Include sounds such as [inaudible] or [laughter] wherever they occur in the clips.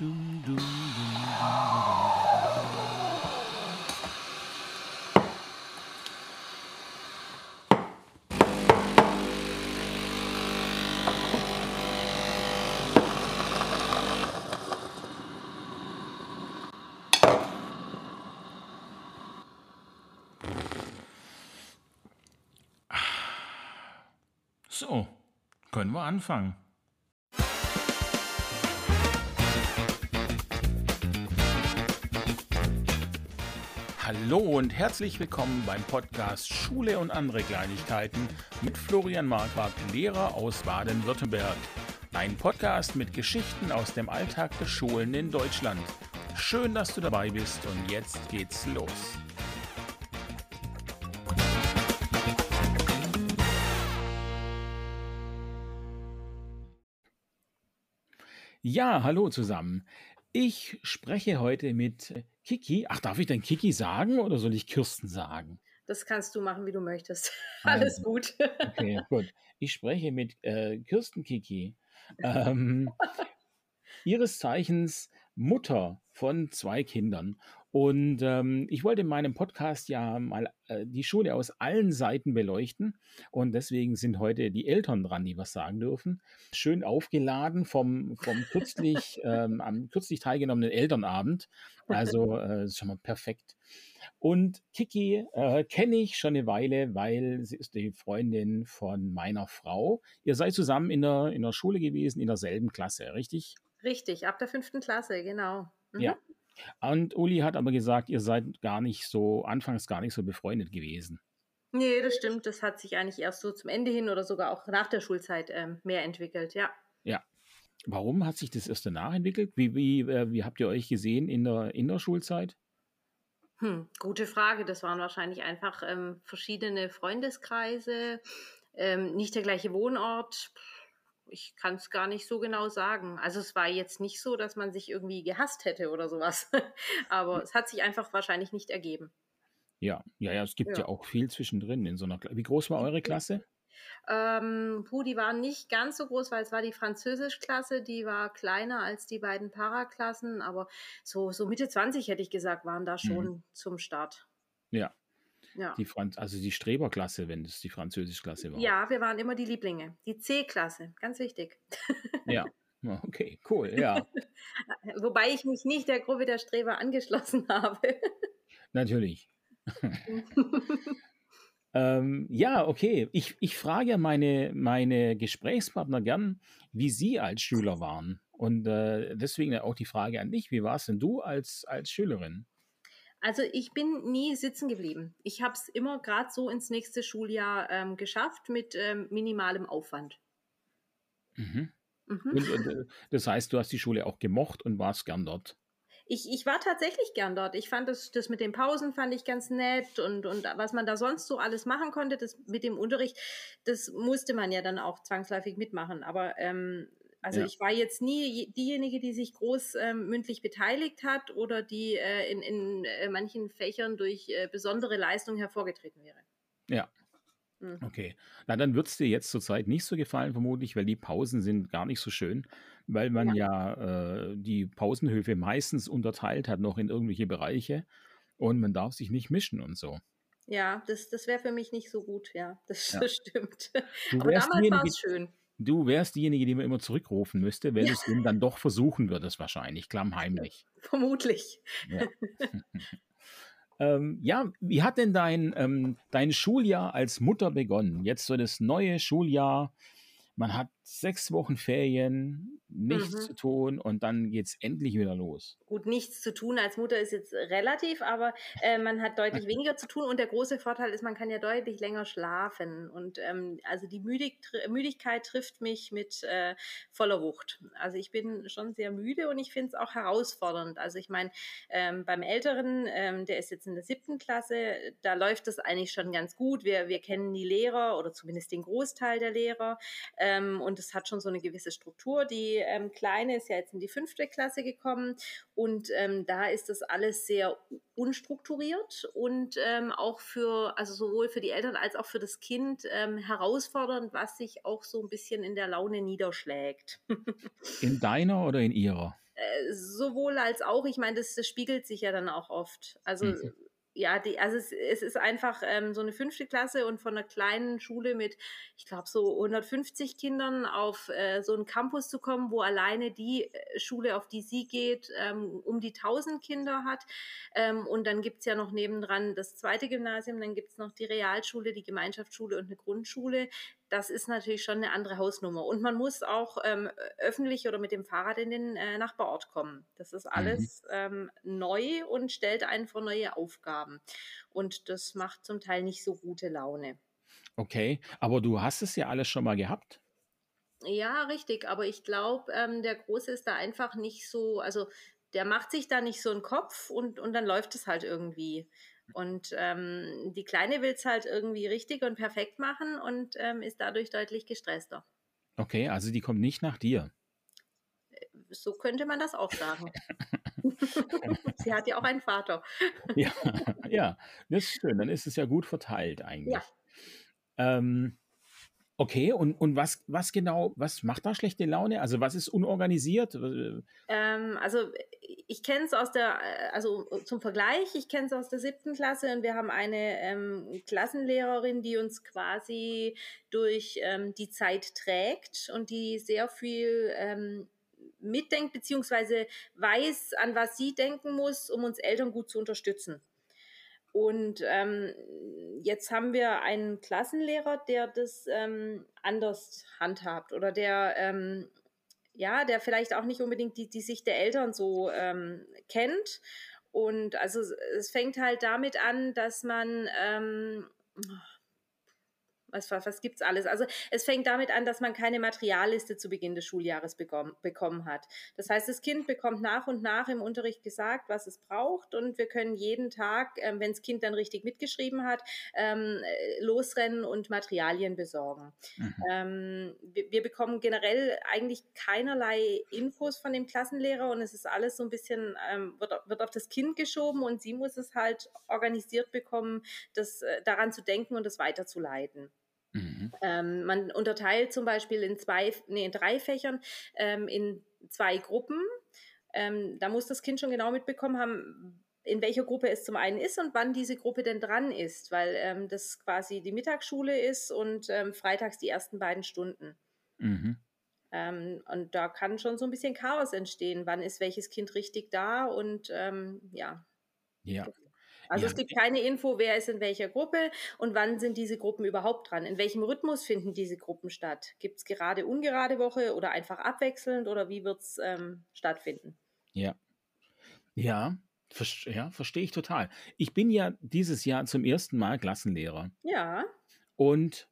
dum, dum, dum, So, können wir anfangen. Hallo und herzlich willkommen beim Podcast Schule und andere Kleinigkeiten mit Florian Marquardt, Lehrer aus Baden-Württemberg. Ein Podcast mit Geschichten aus dem Alltag der Schulen in Deutschland. Schön, dass du dabei bist und jetzt geht's los. Ja, hallo zusammen. Ich spreche heute mit Kiki. Ach, darf ich denn Kiki sagen oder soll ich Kirsten sagen? Das kannst du machen, wie du möchtest. [laughs] Alles Also, gut. okay, gut. Ich spreche mit äh, Kirsten Kiki. Ähm, [laughs] ihres Zeichens Mutter von zwei Kindern. Und ähm, ich wollte in meinem Podcast ja mal äh, die Schule aus allen Seiten beleuchten. Und deswegen sind heute die Eltern dran, die was sagen dürfen. Schön aufgeladen vom, vom kürzlich, [laughs] ähm, am kürzlich teilgenommenen Elternabend. Also [laughs] äh, schon mal perfekt. Und Kiki äh, kenne ich schon eine Weile, weil sie ist die Freundin von meiner Frau. Ihr seid zusammen in der, in der Schule gewesen, in derselben Klasse, richtig? Richtig, ab der fünften Klasse, genau. Mhm. Ja. Und Uli hat aber gesagt, ihr seid gar nicht so, anfangs gar nicht so befreundet gewesen. Nee, das stimmt. Das hat sich eigentlich erst so zum Ende hin oder sogar auch nach der Schulzeit ähm, mehr entwickelt, ja. Ja. Warum hat sich das erst danach entwickelt? Wie, wie, äh, wie habt ihr euch gesehen in der, in der Schulzeit? Hm, gute Frage. Das waren wahrscheinlich einfach ähm, verschiedene Freundeskreise, ähm, nicht der gleiche Wohnort. Ich kann es gar nicht so genau sagen. Also es war jetzt nicht so, dass man sich irgendwie gehasst hätte oder sowas. [laughs] Aber es hat sich einfach wahrscheinlich nicht ergeben. Ja, ja, ja, es gibt ja Ja. auch viel zwischendrin in so einer Klasse. Wie groß war eure Klasse? Ähm, puh, die waren nicht ganz so groß, weil es war die Französischklasse, die war kleiner als die beiden Paraklassen, aber so, so Mitte 20 hätte ich gesagt, waren da schon zum Start. Ja, Ja. die Franz also die Streberklasse, wenn es die Französischklasse war. ja, wir waren immer die Lieblinge. Die C-Klasse, ganz wichtig. Ja. Ja, Okay, cool, ja. [laughs] Wobei ich mich nicht der Gruppe der Streber angeschlossen [laughs] habe. Natürlich. [laughs] Ähm, ja, okay. Ich, ich frage meine, meine Gesprächspartner gern, wie sie als Schüler waren. Und äh, deswegen auch die Frage an dich, wie warst denn du als, als Schülerin? Also ich bin nie sitzen geblieben. Ich habe es immer gerade so ins nächste Schuljahr ähm, geschafft mit ähm, minimalem Aufwand. Mhm. Mhm. Und, und, äh, das heißt, du hast die Schule auch gemocht und warst gern dort. Ich, ich war tatsächlich gern dort. Ich fand das, das mit den Pausen fand ich ganz nett und, und was man da sonst so alles machen konnte, das mit dem Unterricht, das musste man ja dann auch zwangsläufig mitmachen. Aber ähm, also Ja. ich war jetzt nie je- diejenige, die sich groß ähm, mündlich beteiligt hat oder die äh, in, in äh, manchen Fächern durch äh, besondere Leistung hervorgetreten wäre. Ja. Mhm. Okay. Na, dann wird es dir jetzt zurzeit nicht so gefallen, vermutlich, weil die Pausen sind gar nicht so schön, weil man ja, äh, die Pausenhöfe meistens unterteilt hat noch in irgendwelche Bereiche und man darf sich nicht mischen und so. Ja, das, das wäre für mich nicht so gut, ja, das, Ja. [laughs] stimmt. Aber damals war es schön. Du wärst diejenige, die man immer zurückrufen müsste, wenn Ja. du es denn dann doch versuchen würdest, wahrscheinlich, klammheimlich. [laughs] Vermutlich. Ja. [laughs] ähm, ja, wie hat denn dein, ähm, dein Schuljahr als Mutter begonnen? Jetzt so das neue Schuljahr. Man hat sechs Wochen Ferien, nichts Mhm. zu tun und dann geht es endlich wieder los. gut, nichts zu tun als Mutter ist jetzt relativ, aber äh, man hat deutlich [laughs] weniger zu tun und der große Vorteil ist, man kann ja deutlich länger schlafen und ähm, also die Müdig Müdigkeit trifft mich mit äh, voller Wucht. Also ich bin schon sehr müde und ich finde es auch herausfordernd. Also ich meine, ähm, beim Älteren, ähm, der ist jetzt in der siebten Klasse, da läuft das eigentlich schon ganz gut. Wir, wir kennen die Lehrer oder zumindest den Großteil der Lehrer ähm, und es hat schon so eine gewisse Struktur. Die ähm, Kleine ist ja jetzt in die fünfte Klasse gekommen und ähm, da ist das alles sehr unstrukturiert und ähm, auch für, also sowohl für die Eltern als auch für das Kind ähm, herausfordernd, was sich auch so ein bisschen in der Laune niederschlägt. [laughs] In deiner oder in ihrer? Äh, sowohl als auch, ich meine, das, das, spiegelt sich ja dann auch oft. Also mhm ja, die, also es, es ist einfach ähm, so eine fünfte Klasse und von einer kleinen Schule mit, ich glaube, so 150 Kindern auf äh, so einen Campus zu kommen, wo alleine die äh, Schule, auf die sie geht, ähm, um die 1000 Kinder hat. Ähm, und dann gibt es ja noch nebendran das zweite Gymnasium, dann gibt es noch die Realschule, die Gemeinschaftsschule und eine Grundschule das ist natürlich schon eine andere Hausnummer. Und man muss auch ähm, öffentlich oder mit dem Fahrrad in den äh, Nachbarort kommen. Das ist mhm. alles mhm. ähm, neu und stellt einen vor neue Aufgaben. Und das macht zum Teil nicht so gute Laune. Okay, aber du hast es ja alles schon mal gehabt. Ja, richtig. Aber ich glaube, ähm, der Große ist da einfach nicht so, also der macht sich da nicht so einen Kopf und, und dann läuft es halt irgendwie. Und ähm, die Kleine will es halt irgendwie richtig und perfekt machen und ähm, ist dadurch deutlich gestresster. Okay, also die kommt nicht nach dir. So könnte man das auch sagen. [laughs] Sie hat ja auch einen Vater. ja, ja, das ist schön. Dann ist es ja gut verteilt eigentlich. Ja. Ähm, Okay, und, und was, was genau, was macht da schlechte Laune? Also was ist unorganisiert? Ähm, also ich kenne es aus der, also zum Vergleich, ich kenne es aus der siebten Klasse und wir haben eine ähm, Klassenlehrerin, die uns quasi durch ähm, die Zeit trägt und die sehr viel ähm, mitdenkt, beziehungsweise weiß, an was sie denken muss, um uns Eltern gut zu unterstützen. Und ähm, jetzt haben wir einen Klassenlehrer, der das ähm, anders handhabt oder der ähm, ja, der vielleicht auch nicht unbedingt die, die Sicht der Eltern so ähm, kennt. Und also es fängt halt damit an, dass man ähm, was, was, es alles? Also es fängt damit an, dass man keine Materialliste zu Beginn des Schuljahres bekommen, bekommen hat. Das heißt, das Kind bekommt nach und nach im Unterricht gesagt, was es braucht und wir können jeden Tag, ähm, wenn das Kind dann richtig mitgeschrieben hat, ähm, äh, losrennen und Materialien besorgen. Mhm. Ähm, wir, wir, bekommen generell eigentlich keinerlei Infos von dem Klassenlehrer und es ist alles so ein bisschen, ähm, wird, wird auf das Kind geschoben und sie muss es halt organisiert bekommen, das äh, daran zu denken und das weiterzuleiten. Mhm. Ähm, man unterteilt zum Beispiel in zwei, nee, in drei Fächern ähm, in zwei Gruppen. Ähm, da muss das Kind schon genau mitbekommen haben, in welcher Gruppe es zum einen ist und wann diese Gruppe denn dran ist, weil ähm, das quasi die Mittagsschule ist und ähm, freitags die ersten beiden Stunden. Mhm. Ähm, und da kann schon so ein bisschen Chaos entstehen. Wann ist welches Kind richtig da und ja. Ja. Also ja. es gibt keine Info, wer ist in welcher Gruppe und wann sind diese Gruppen überhaupt dran. In welchem Rhythmus finden diese Gruppen statt? Gibt es gerade ungerade Woche oder einfach abwechselnd oder wie wird es ähm, stattfinden? Ja. Ja, ja, verstehe ich total. Ich bin ja dieses Jahr zum ersten Mal Klassenlehrer. Ja. Und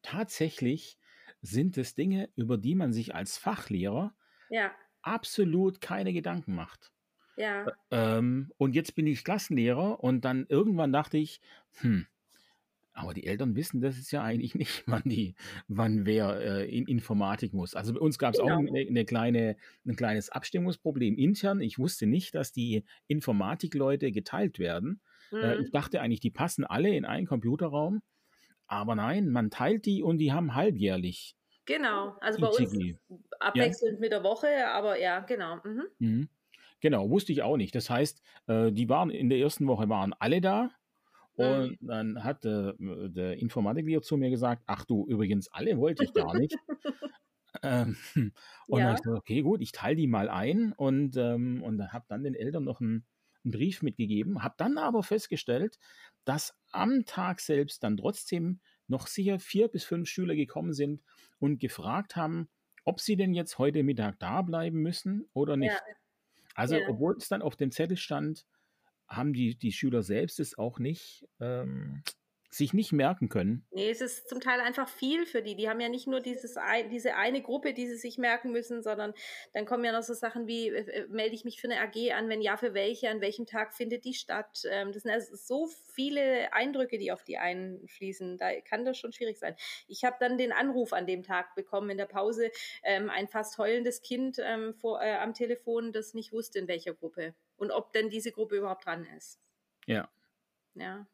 tatsächlich sind es Dinge, über die man sich als Fachlehrer ja. absolut keine Gedanken macht. Ja. Ähm, und jetzt bin ich Klassenlehrer und dann irgendwann dachte ich, hm, aber die Eltern wissen das ist ja eigentlich [laughs] nicht, wann die, wann wer äh, in Informatik muss. Also bei uns gab es genau. auch eine, eine, kleine, ein kleines Abstimmungsproblem intern. Ich wusste nicht, dass die Informatikleute geteilt werden. Äh, mhm. Äh, ich dachte eigentlich, die passen alle in einen Computerraum. Aber nein, man teilt die und die haben halbjährlich. Genau, also bei uns abwechselnd ja. mit der Woche, aber ja, genau. Mhm. Mhm. Genau, wusste ich auch nicht. Das heißt, äh, die waren in der ersten Woche waren alle da. Und mhm. dann hat äh, der Informatiklehrer zu mir gesagt, ach du, übrigens, alle wollte ich gar nicht. [laughs] ähm, [laughs] und ja. dann habe ich gesagt, okay, gut, ich teile die mal ein und, ähm, und habe dann den Eltern noch einen, einen Brief mitgegeben, habe dann aber festgestellt, dass am Tag selbst dann trotzdem noch sicher vier bis fünf Schüler gekommen sind und gefragt haben, ob sie denn jetzt heute Mittag da bleiben müssen oder nicht. Ja. Also, ja. obwohl es dann auf dem Zettel stand, haben die, die Schüler selbst es auch nicht ähm, sich nicht merken können. Nee, es ist zum Teil einfach viel für die. Die haben ja nicht nur dieses, diese eine Gruppe, die sie sich merken müssen, sondern dann kommen ja noch so Sachen wie, äh, äh, melde ich mich für eine AG an, wenn ja, für welche, an welchem Tag findet die statt. Ähm, das sind also so viele Eindrücke, die auf die einfließen. Da kann das schon schwierig sein. Ich habe dann den Anruf an dem Tag bekommen in der Pause, ähm, ein fast heulendes Kind ähm, vor, äh, am Telefon, das nicht wusste, in welcher Gruppe und ob denn diese Gruppe überhaupt dran ist. Ja. Ja.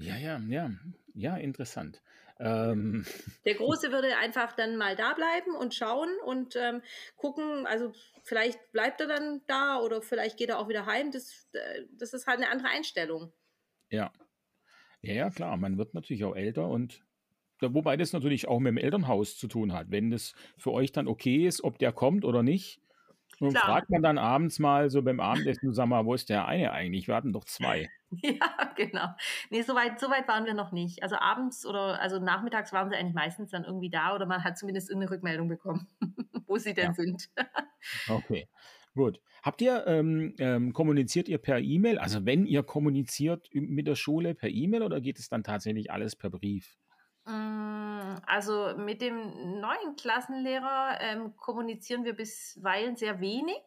Ja, ja, ja. ja, interessant. Ähm, Der Große würde einfach dann mal da bleiben und schauen und ähm, gucken, also vielleicht bleibt er dann da oder vielleicht geht er auch wieder heim. Das, äh, das ist halt eine andere Einstellung. ja. Ja, ja, klar, man wird natürlich auch älter und wobei das natürlich auch mit dem Elternhaus zu tun hat. Wenn das für euch dann okay ist, ob der kommt oder nicht, und Klar. fragt man dann abends mal so beim Abendessen, sag mal, wo ist der eine eigentlich? Wir hatten doch zwei. [laughs] Ja, genau. Nee, so weit, so weit waren wir noch nicht. Also abends oder also nachmittags waren sie eigentlich meistens dann irgendwie da oder man hat zumindest irgendeine Rückmeldung bekommen, [laughs] wo sie denn Ja. sind. Okay, gut. Habt ihr, ähm, ähm, kommuniziert ihr per E-Mail? Also wenn ihr kommuniziert mit der Schule per E-Mail oder geht es dann tatsächlich alles per Brief? Mm, Also mit dem neuen Klassenlehrer ähm, kommunizieren wir bisweilen sehr wenig.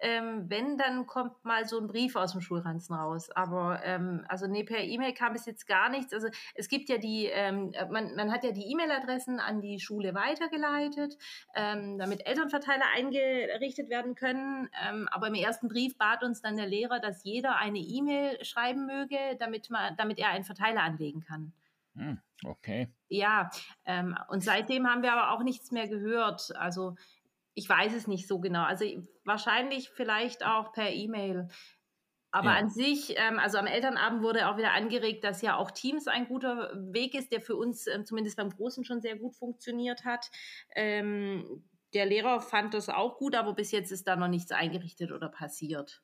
Ähm, wenn, dann kommt mal so ein Brief aus dem Schulranzen raus. Aber ähm, also nee, per E-Mail kam bis jetzt gar nichts. Also es gibt ja die, ähm, äh, man, man hat ja die E-Mail-Adressen an die Schule weitergeleitet, ähm, damit Elternverteiler eingerichtet werden können. Ähm, aber im ersten Brief bat uns dann der Lehrer, dass jeder eine E-Mail schreiben möge, damit, man, damit er einen Verteiler anlegen kann. Hm, okay. Ja, ähm, und seitdem haben wir aber auch nichts mehr gehört. Also ich weiß es nicht so genau. Also wahrscheinlich vielleicht auch per E-Mail. Aber Ja. an sich, ähm, also am Elternabend wurde auch wieder angeregt, dass ja auch Teams ein guter Weg ist, der für uns ähm, zumindest beim Großen schon sehr gut funktioniert hat. Ähm, der Lehrer fand das auch gut, aber bis jetzt ist da noch nichts eingerichtet oder passiert.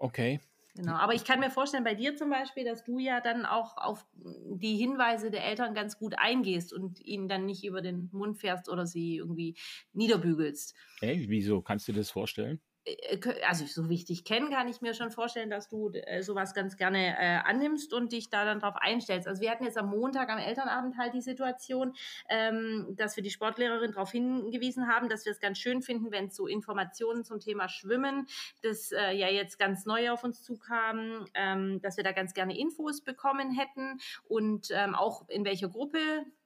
Okay. Genau, aber ich kann mir vorstellen, bei dir zum Beispiel, dass du ja dann auch auf die Hinweise der Eltern ganz gut eingehst und ihnen dann nicht über den Mund fährst oder sie irgendwie niederbügelst. Ey, wieso? Kannst du dir das vorstellen? Äh, Also so wichtig kennen, kann ich mir schon vorstellen, dass du äh, sowas ganz gerne äh, annimmst und dich da dann drauf einstellst. Also wir hatten jetzt am Montag am Elternabend halt die Situation, ähm, dass wir die Sportlehrerin darauf hingewiesen haben, dass wir es ganz schön finden, wenn es so Informationen zum Thema Schwimmen, das äh, ja jetzt ganz neu auf uns zukam, ähm, dass wir da ganz gerne Infos bekommen hätten und ähm, auch in welcher Gruppe,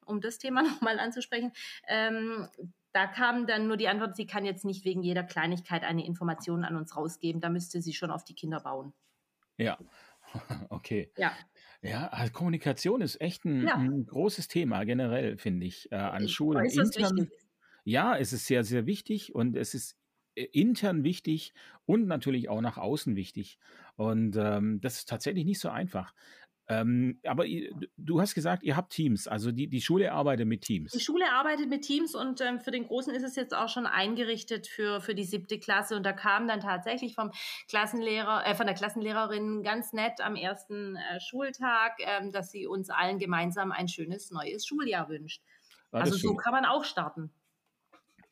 um das Thema [laughs] nochmal anzusprechen, ähm, da kam dann nur die Antwort, sie kann jetzt nicht wegen jeder Kleinigkeit eine Information an uns rausgeben. Da müsste sie schon auf die Kinder bauen. Ja. [laughs] Okay. Ja, Ja, also Kommunikation ist echt ein, Ja. ein großes Thema generell, finde ich, äh, an Schulen. äußerst Intern, ja, es ist sehr, sehr wichtig und es ist äh, intern wichtig und natürlich auch nach außen wichtig. Und ähm, das ist tatsächlich nicht so einfach. Ähm, aber ihr, du hast gesagt, ihr habt Teams, also die, die Schule arbeitet mit Die Teams. Schule arbeitet mit Teams und ähm, für den Großen ist es jetzt auch schon eingerichtet für, für die siebte Klasse. Und da kam dann tatsächlich vom Klassenlehrer, äh, von der Klassenlehrerin ganz nett am ersten äh, Schultag, ähm, dass sie uns allen gemeinsam ein schönes neues Schuljahr wünscht. Ah, also so kann man auch starten.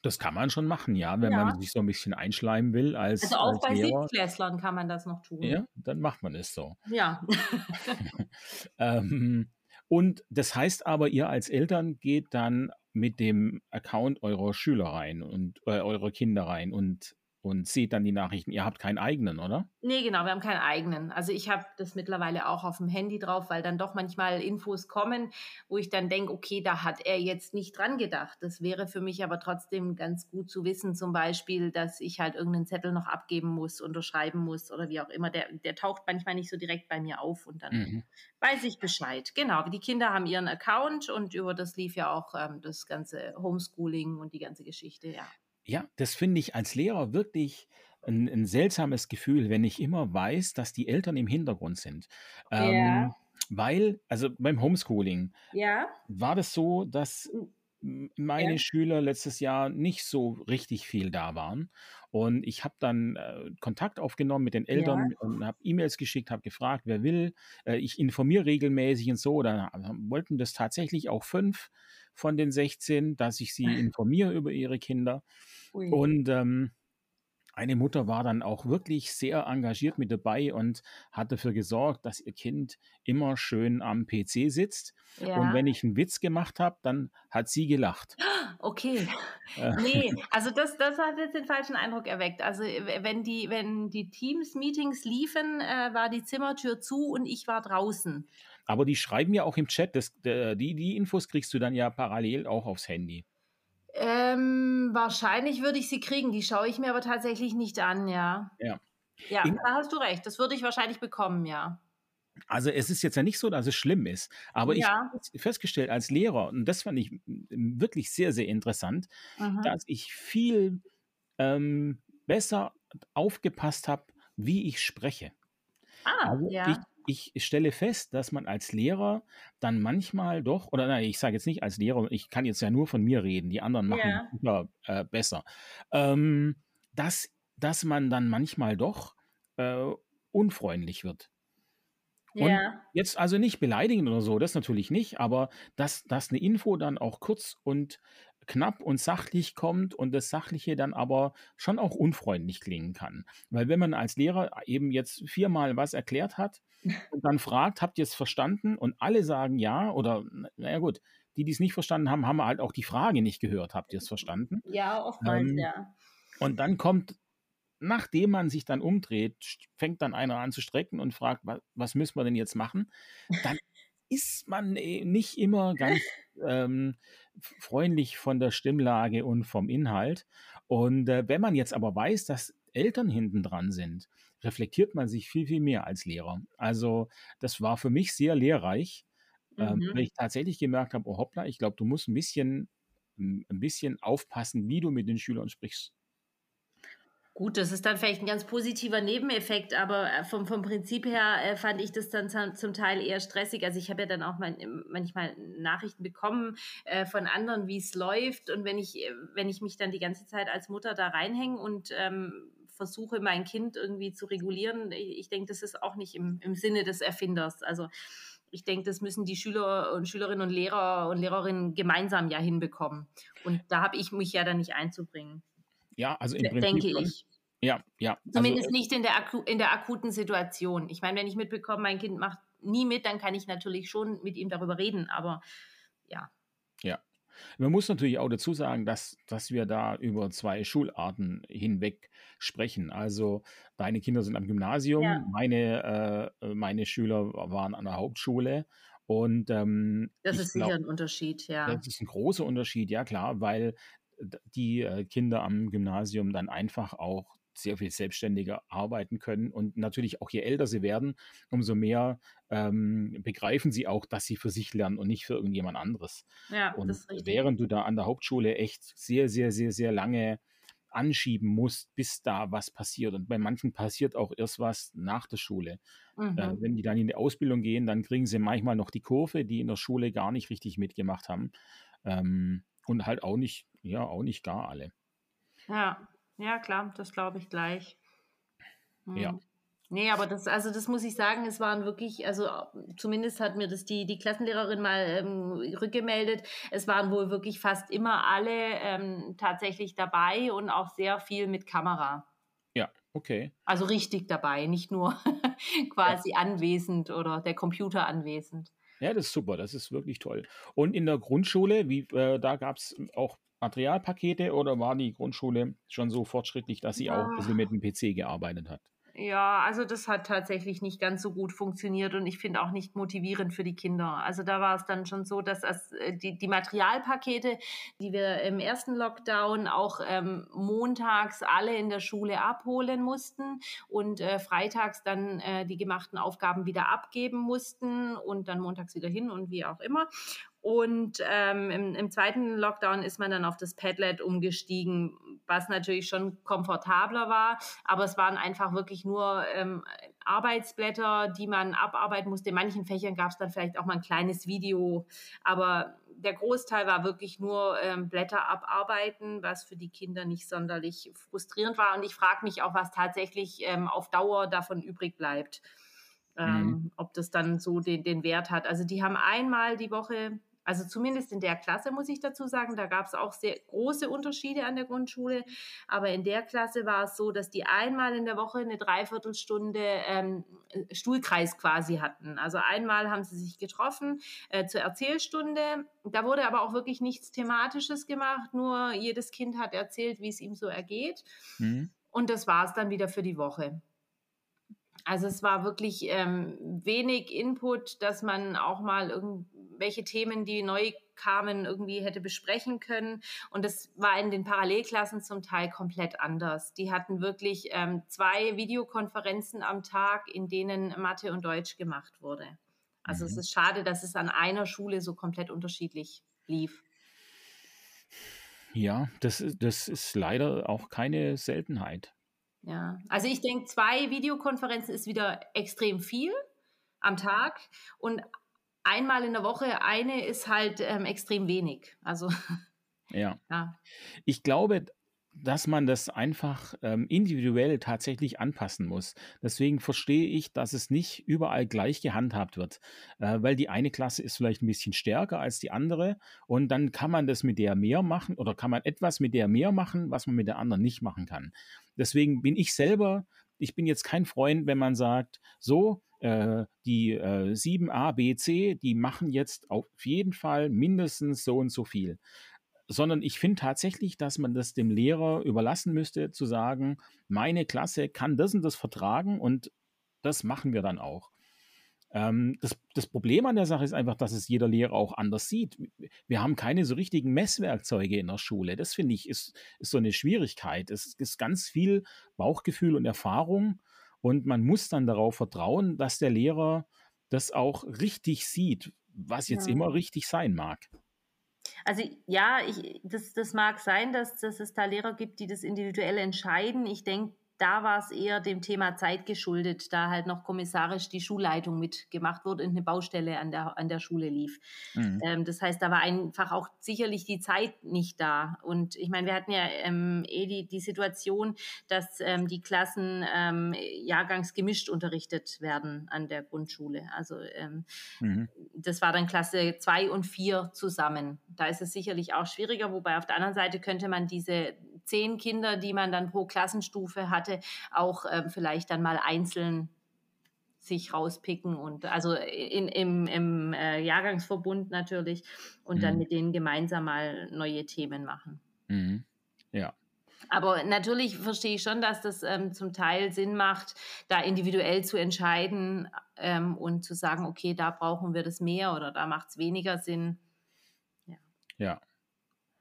Das kann man schon machen, ja, wenn Ja. man sich so ein bisschen einschleimen will als, Also auch als bei. Siebtklässlern kann man das noch tun. Ja, dann macht man es so. ja. [laughs] Ähm, und das heißt aber, ihr als Eltern geht dann mit dem Account eurer Schüler rein und äh, eurer Kinder rein und, und seht dann die Nachrichten. Ihr habt keinen eigenen, oder? Nee, genau, wir haben keinen eigenen. Also ich habe das mittlerweile auch auf dem Handy drauf, weil dann doch manchmal Infos kommen, wo ich dann denke, okay, da hat er jetzt nicht dran gedacht. Das wäre für mich aber trotzdem ganz gut zu wissen, zum Beispiel, dass ich halt irgendeinen Zettel noch abgeben muss, unterschreiben muss oder wie auch immer. Der, der taucht manchmal nicht so direkt bei mir auf und dann Mhm. weiß ich Bescheid. Genau, die Kinder haben ihren Account und über das lief ja auch ähm, das ganze Homeschooling und die ganze Geschichte, ja. Ja, das finde ich als Lehrer wirklich ein, ein seltsames Gefühl, wenn ich immer weiß, dass die Eltern im Hintergrund sind. Ähm, Ja. Weil, also beim Homeschooling Ja, war das so, dass m- meine Ja. Schüler letztes Jahr nicht so richtig viel da waren. Und ich habe dann äh, Kontakt aufgenommen mit den Eltern und habe E-Mails geschickt, habe gefragt, wer will. Äh, ich informiere regelmäßig und so. Dann wollten das tatsächlich auch fünf von den 16, dass ich sie informiere über ihre Kinder. Ui. Und ähm, eine Mutter war dann auch wirklich sehr engagiert mit dabei und hat dafür gesorgt, dass ihr Kind immer schön am PC sitzt. ja. Und wenn ich einen Witz gemacht habe, dann hat sie gelacht. [gasps] Okay. Äh, Nee, [laughs] also das, das hat jetzt den falschen Eindruck erweckt. Also äh, wenn die, wenn die Teams-Meetings liefen, äh, war die Zimmertür zu und ich war draußen. Aber die schreiben ja auch im Chat, das, der, die, die Infos kriegst du dann ja parallel auch aufs Handy. Ähm, wahrscheinlich würde ich sie kriegen, die schaue ich mir aber tatsächlich nicht an, ja. Ja. Ja, In- da hast du recht. Das würde ich wahrscheinlich bekommen, ja. Also es ist jetzt ja nicht so, dass es schlimm ist, aber ich Ja. habe festgestellt als Lehrer, und das fand ich m wirklich sehr, sehr interessant, Mhm. dass ich viel, ähm, besser aufgepasst habe, wie ich spreche. Ah, Also, ich ja. ich stelle fest, dass man als Lehrer dann manchmal doch oder nein, ich sage jetzt nicht als Lehrer, ich kann jetzt ja nur von mir reden, die anderen machen Ja. äh, besser. Ähm, dass dass man dann manchmal doch, äh, unfreundlich wird. Und Ja. jetzt also nicht beleidigend oder so, das natürlich nicht, aber dass dass 'ne Info dann auch kurz und knapp und sachlich kommt und das Sachliche dann aber schon auch unfreundlich klingen kann. Weil wenn man als Lehrer eben jetzt viermal was erklärt hat [laughs] und dann fragt: „Habt ihr's verstanden?“ und alle sagen ja oder na ja gut, die, die's nicht verstanden haben, haben halt auch die Frage nicht gehört: „Habt ihr's verstanden?“ Ja, oftmals, Ähm, ja. und dann kommt nachdem man sich dann umdreht, fängt dann einer an zu strecken und fragt: „Wa was müssen wir denn jetzt machen?“ Dann ist man, äh, nicht immer ganz, ähm, freundlich von der Stimmlage und vom Inhalt. Und, äh, wenn man jetzt aber weiß, dass Eltern hinten dran sind, reflektiert man sich viel, viel mehr als Lehrer. Also, das war für mich sehr lehrreich, ähm, weil Mhm. ich tatsächlich gemerkt habe: „Oh hoppla, ich glaube, du musst 'n bisschen 'n 'n bisschen aufpassen, wie du mit den Schülern sprichst.“ Gut, das ist dann vielleicht 'n ganz positiver Nebeneffekt, aber, äh, vom vom Prinzip her, äh, fand ich das dann zum Teil eher stressig. Also, ich habe ja dann auch mein ähm, manchmal Nachrichten bekommen, äh, von anderen, wie's läuft. Und wenn ich wenn ich mich dann die ganze Zeit als Mutter da reinhänge und, ähm, versuche, mein Kind irgendwie zu regulieren, i ich denke, das ist auch nicht im im Sinne des Erfinders. Also, ich denke, das müssen die Schüler und Schülerinnen und Lehrer und Lehrerinnen gemeinsam ja hinbekommen. Und da habe ich mich ja dann nicht einzubringen. Ja, also im Prinzip denke ich. Ja, ja. Also, Zumindest äh nicht in der aku in der akuten Situation. Ich meine, wenn ich mitbekomme, mein Kind macht nie mit, dann kann ich natürlich schon mit ihm darüber reden, aber ja. Ja. Man muss natürlich auch dazu sagen, dass dass wir da über 2 Schularten hinweg sprechen. Also, deine Kinder sind am Ja. Gymnasium, meine äh, meine Schüler wa waren an der Hauptschule und, ähm, Das ist sicher glaube 'n Unterschied, ja. das ist 'n großer Unterschied, ja klar, weil die, äh, Kinder am Gymnasium dann einfach auch sehr viel selbstständiger arbeiten können und natürlich auch je älter sie werden, umso mehr, ähm, begreifen sie auch, dass sie für sich lernen und nicht für irgendjemand anderes. Ja, Und das ist richtig. während du da an der Hauptschule echt sehr, sehr, sehr, sehr lange anschieben musst, bis da was passiert. Und bei manchen passiert auch erst was nach der Schule. Äh, Mhm. wenn die dann in die Ausbildung gehen, dann kriegen sie manchmal noch die Kurve, die in der Schule gar nicht richtig mitgemacht haben. Ähm, und halt auch nicht ja, auch nicht gar alle. Ja, ja klar, das glaube ich gleich. Ja. Mhm. Ne, aber das also, das muss ich sagen, es waren wirklich also, zumindest hat mir das die die Klassenlehrerin mal, ähm, rückgemeldet. Es waren wohl wirklich fast immer alle, ähm, tatsächlich dabei und auch sehr viel mit Kamera. Ja, okay. Also, richtig dabei, nicht nur [laughs] Ja. quasi anwesend oder der Computer anwesend. Ja, das ist super, das ist wirklich toll. Und in der Grundschule, wie äh, da gab's auch Materialpakete oder war die Grundschule schon so fortschrittlich, dass sie auch 'n bisschen mit 'm PC gearbeitet hat? Ja, also, das hat tatsächlich nicht ganz so gut funktioniert und ich finde auch nicht motivierend für die Kinder. Also, da war es dann schon so, dass das äh, die die Materialpakete, die wir im 1. Lockdown auch, ähm, montags alle in der Schule abholen mussten und, äh, freitags dann, äh, die gemachten Aufgaben wieder abgeben mussten und dann montags wieder hin und wie auch immer. Und, ähm, im im 2. Lockdown ist man dann auf das Padlet umgestiegen, was natürlich schon komfortabler war, aber es waren einfach wirklich nur, ähm, Arbeitsblätter, die man abarbeiten musste. In manchen Fächern gab's dann vielleicht auch mal 'n kleines Video, aber der Großteil war wirklich nur, ähm, Blätter abarbeiten, was für die Kinder nicht sonderlich frustrierend war. Und ich frage mich auch, was tatsächlich, ähm, auf Dauer davon übrig bleibt. Mhm. Ähm, ob das dann so den den Wert hat. Also, die haben einmal die Woche also, zumindest in der Klasse, muss ich dazu sagen, da gab's auch sehr große Unterschiede an der Grundschule, aber in der Klasse war es so, dass die einmal in der Woche 'ne 3/4 Stunde, ähm, äh, Stuhlkreis quasi hatten. Also, einmal haben sie sich getroffen, äh, zur Erzählstunde. Da wurde aber auch wirklich nichts Thematisches gemacht, nur jedes Kind hat erzählt, wie's ihm so ergeht. Mhm. Und das war's dann wieder für die Woche. Also, es war wirklich, ähm, wenig Input, dass man auch mal irgend welche Themen, die neu kamen, irgendwie hätte besprechen können. Und das war in den Parallelklassen zum Teil komplett anders. Die hatten wirklich ähm, zwei Videokonferenzen am Tag, in denen Mathe und Deutsch gemacht wurde. Also mhm. es ist schade, dass es an einer Schule so komplett unterschiedlich lief. Ja, das, das ist leider auch keine Seltenheit. Ja, also ich denke, zwei Videokonferenzen ist wieder extrem viel am Tag und einmal in der Woche eine ist halt ähm, extrem wenig. Also ja. [laughs] ja. Ich glaube, dass man das einfach ähm, individuell tatsächlich anpassen muss. Deswegen verstehe ich, dass es nicht überall gleich gehandhabt wird, äh, weil die eine Klasse ist vielleicht ein bisschen stärker als die andere und dann kann man das mit der mehr machen oder kann man etwas mit der mehr machen, was man mit der anderen nicht machen kann. Deswegen bin ich selber, ich bin jetzt kein Freund, wenn man sagt, so, äh, die äh, 7a, B, C, die machen jetzt auf jeden Fall mindestens so und so viel. Sondern ich finde tatsächlich, dass man das dem Lehrer überlassen müsste, zu sagen, meine Klasse kann das und das vertragen und das machen wir dann auch. Ähm, das, das, Problem an der Sache ist einfach, dass es jeder Lehrer auch anders sieht. Wir haben keine so richtigen Messwerkzeuge in der Schule. Das finde ich ist, ist so eine Schwierigkeit. Es ist ganz viel Bauchgefühl und Erfahrung und man muss dann darauf vertrauen, dass der Lehrer das auch richtig sieht, was jetzt ja. immer richtig sein mag. Also ja, ich, das, das mag sein, dass, dass es da Lehrer gibt, die das individuell entscheiden. Ich denke, da war es eher dem Thema Zeit geschuldet, da halt noch kommissarisch die Schulleitung mitgemacht wurde und eine Baustelle an der, an der Schule lief. Mhm. Ähm, das heißt, da war einfach auch sicherlich die Zeit nicht da. Und ich meine, wir hatten ja ähm, eh die, die Situation, dass ähm, die Klassen ähm, jahrgangsgemischt unterrichtet werden an der Grundschule. Also ähm, mhm. das war dann Klasse zwei und vier zusammen. Da ist es sicherlich auch schwieriger, wobei auf der anderen Seite könnte man diese zehn Kinder, die man dann pro Klassenstufe hatte, auch ähm, vielleicht dann mal einzeln sich rauspicken und also in, im, im äh, Jahrgangsverbund natürlich und mhm. dann mit denen gemeinsam mal neue Themen machen. Mhm. Ja. Aber natürlich verstehe ich schon, dass das ähm, zum Teil Sinn macht, da individuell zu entscheiden ähm, und zu sagen, okay, da brauchen wir das mehr oder da macht es weniger Sinn. Ja. Ja.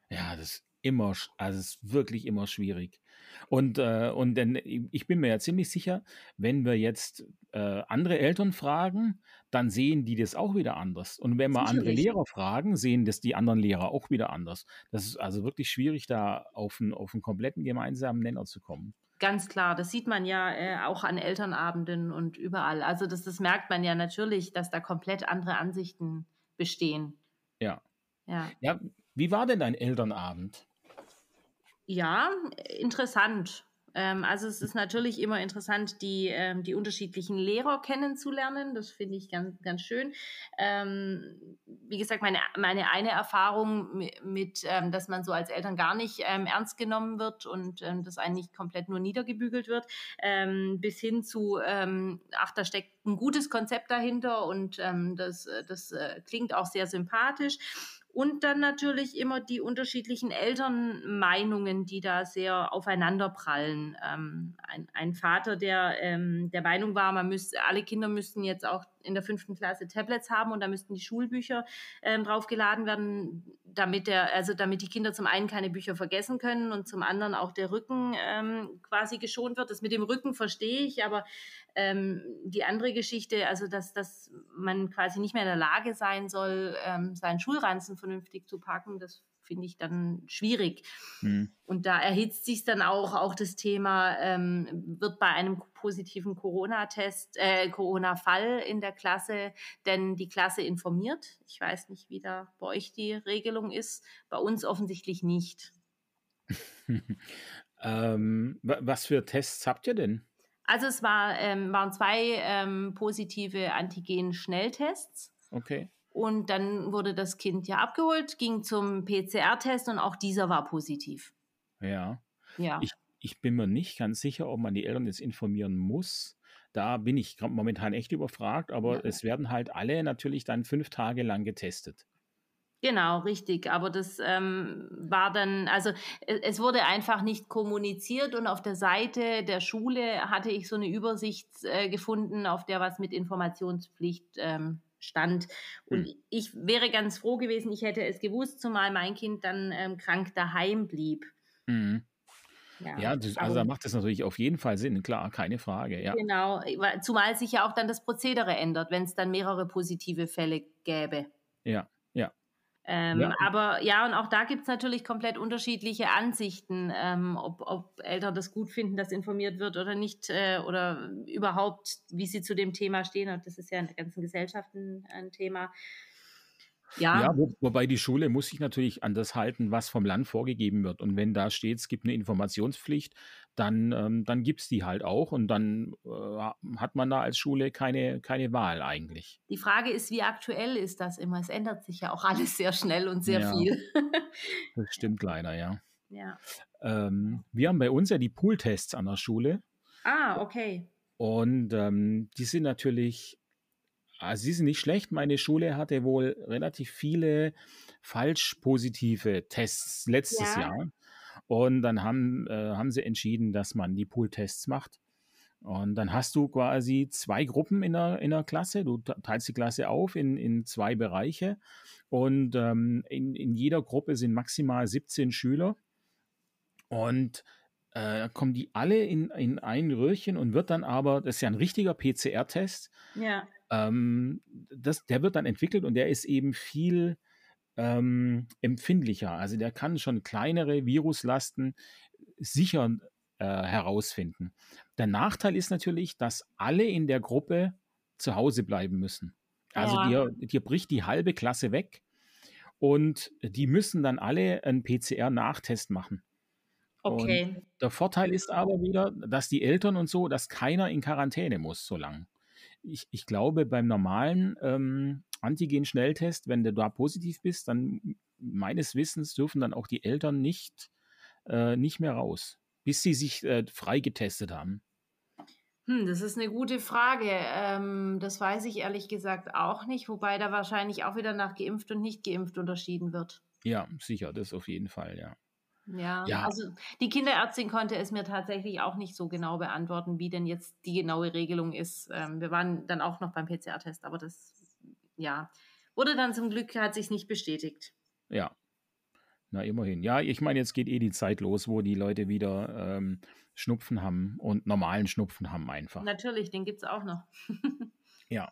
Ja, das immer, also es ist wirklich immer schwierig. Und, äh, und denn ich bin mir ja ziemlich sicher, wenn wir jetzt äh, andere Eltern fragen, dann sehen die das auch wieder anders. Und wenn wir andere Lehrer fragen, sehen das die anderen Lehrer auch wieder anders. Das ist also wirklich schwierig, da auf einen, auf einen kompletten gemeinsamen Nenner zu kommen. Ganz klar, das sieht man ja äh, auch an Elternabenden und überall. Also das, das merkt man ja natürlich, dass da komplett andere Ansichten bestehen. Ja. Ja. ja wie war denn dein Elternabend? Ja, interessant. Ähm, also es ist natürlich immer interessant, die, ähm, die unterschiedlichen Lehrer kennenzulernen. Das finde ich ganz, ganz schön. Ähm, wie gesagt, meine, meine eine Erfahrung mit, ähm, dass man so als Eltern gar nicht ähm, ernst genommen wird und ähm, das eigentlich komplett nur niedergebügelt wird, bis hin zu, ach, da steckt ein gutes Konzept dahinter und das, das äh, klingt auch sehr sympathisch. Und dann natürlich immer die unterschiedlichen Elternmeinungen, die da sehr aufeinanderprallen. Ähm, ein, ein, Vater, der ähm, der Meinung war, man müsste, alle Kinder müssten jetzt auch in der fünften Klasse Tablets haben und da müssten die Schulbücher ähm, draufgeladen werden, damit der, also damit die Kinder zum einen keine Bücher vergessen können und zum anderen auch der Rücken ähm, quasi geschont wird. Das mit dem Rücken verstehe ich, aber ähm, die andere Geschichte, also dass, dass man quasi nicht mehr in der Lage sein soll, ähm, seinen Schulranzen vernünftig zu packen, das finde ich dann schwierig. Mhm. Und da erhitzt sich dann auch, auch das Thema, ähm, wird bei einem positiven Corona-Test, äh, Corona-Fall in der Klasse denn die Klasse informiert? Ich weiß nicht, wie da bei euch die Regelung ist. Bei uns offensichtlich nicht. [laughs] ähm, was für Tests habt ihr denn? Also es war, ähm, waren zwei ähm, positive Antigen-Schnelltests. Okay. Und dann wurde das Kind ja abgeholt, ging zum PCR-Test und auch dieser war positiv. Ja. Ja. Ich, ich bin mir nicht ganz sicher, ob man die Eltern jetzt informieren muss. Da bin ich momentan echt überfragt, aber ja. es werden halt alle natürlich dann fünf Tage lang getestet. Genau, richtig. Aber das ähm, war dann, also es, es, wurde einfach nicht kommuniziert und auf der Seite der Schule hatte ich so eine Übersicht äh, gefunden, auf der was mit Informationspflicht ähm, stand. Und hm. ich wäre ganz froh gewesen, ich hätte es gewusst, zumal mein Kind dann ähm, krank daheim blieb. Mhm. Ja, ja das, also da macht das natürlich auf jeden Fall Sinn, klar, keine Frage. Ja. Genau, zumal sich ja auch dann das Prozedere ändert, wenn es dann mehrere positive Fälle gäbe. Ja. Ähm, ja. Aber ja, und auch da gibt es natürlich komplett unterschiedliche Ansichten, ähm, ob, ob, Eltern das gut finden, dass informiert wird oder nicht, äh, oder überhaupt, wie sie zu dem Thema stehen. Und das ist ja in der ganzen Gesellschaft ein, ein Thema. Ja, ja wo, wobei die Schule muss sich natürlich an das halten, was vom Land vorgegeben wird. Und wenn da steht, es gibt eine Informationspflicht, dann, ähm, dann gibt es die halt auch und dann äh, hat man da als Schule keine, keine Wahl eigentlich. Die Frage ist, wie aktuell ist das immer? Es ändert sich ja auch alles sehr schnell und sehr ja, viel. das stimmt leider, ja. [laughs] ja. Ähm, wir haben bei uns ja die Pooltests an der Schule. Ah, okay. Und ähm, die sind natürlich also sie sind nicht schlecht. Meine Schule hatte wohl relativ viele falsch positive Tests letztes ja. Jahr. Und dann haben, äh, haben sie entschieden, dass man die Pool-Tests macht. Und dann hast du quasi zwei Gruppen in der, in der Klasse. Du teilst die Klasse auf in, in zwei Bereiche. Und ähm, in, in jeder Gruppe sind maximal 17 Schüler. Und äh, kommen die alle in, in ein Röhrchen und wird dann aber, das ist ja ein richtiger PCR-Test. Ja. Ähm, das, der wird dann entwickelt und der ist eben viel ähm, empfindlicher. Also der kann schon kleinere Viruslasten sicher äh, herausfinden. Der Nachteil ist natürlich, dass alle in der Gruppe zu Hause bleiben müssen. Also ja. dir, dir bricht die halbe Klasse weg und die müssen dann alle einen PCR-Nachtest machen. Okay. Und der Vorteil ist aber wieder, dass die Eltern und so, dass keiner in Quarantäne muss so lange ich, ich glaube, beim normalen ähm, Antigen-Schnelltest, wenn du da positiv bist, dann meines Wissens dürfen dann auch die Eltern nicht, äh, nicht mehr raus, bis sie sich äh, frei getestet haben. Hm, das ist eine gute Frage. Ähm, das weiß ich ehrlich gesagt auch nicht, wobei da wahrscheinlich auch wieder nach geimpft und nicht geimpft unterschieden wird. Ja, sicher, das auf jeden Fall, ja. Ja, ja, also die Kinderärztin konnte es mir tatsächlich auch nicht so genau beantworten, wie denn jetzt die genaue Regelung ist. Ähm, wir waren dann auch noch beim PCR-Test, aber das, ja, wurde dann zum Glück, hat sich nicht bestätigt. Ja, na immerhin. Ja, ich meine, jetzt geht eh die Zeit los, wo die Leute wieder ähm, Schnupfen haben und normalen Schnupfen haben einfach. Natürlich, den gibt es auch noch. [laughs] ja.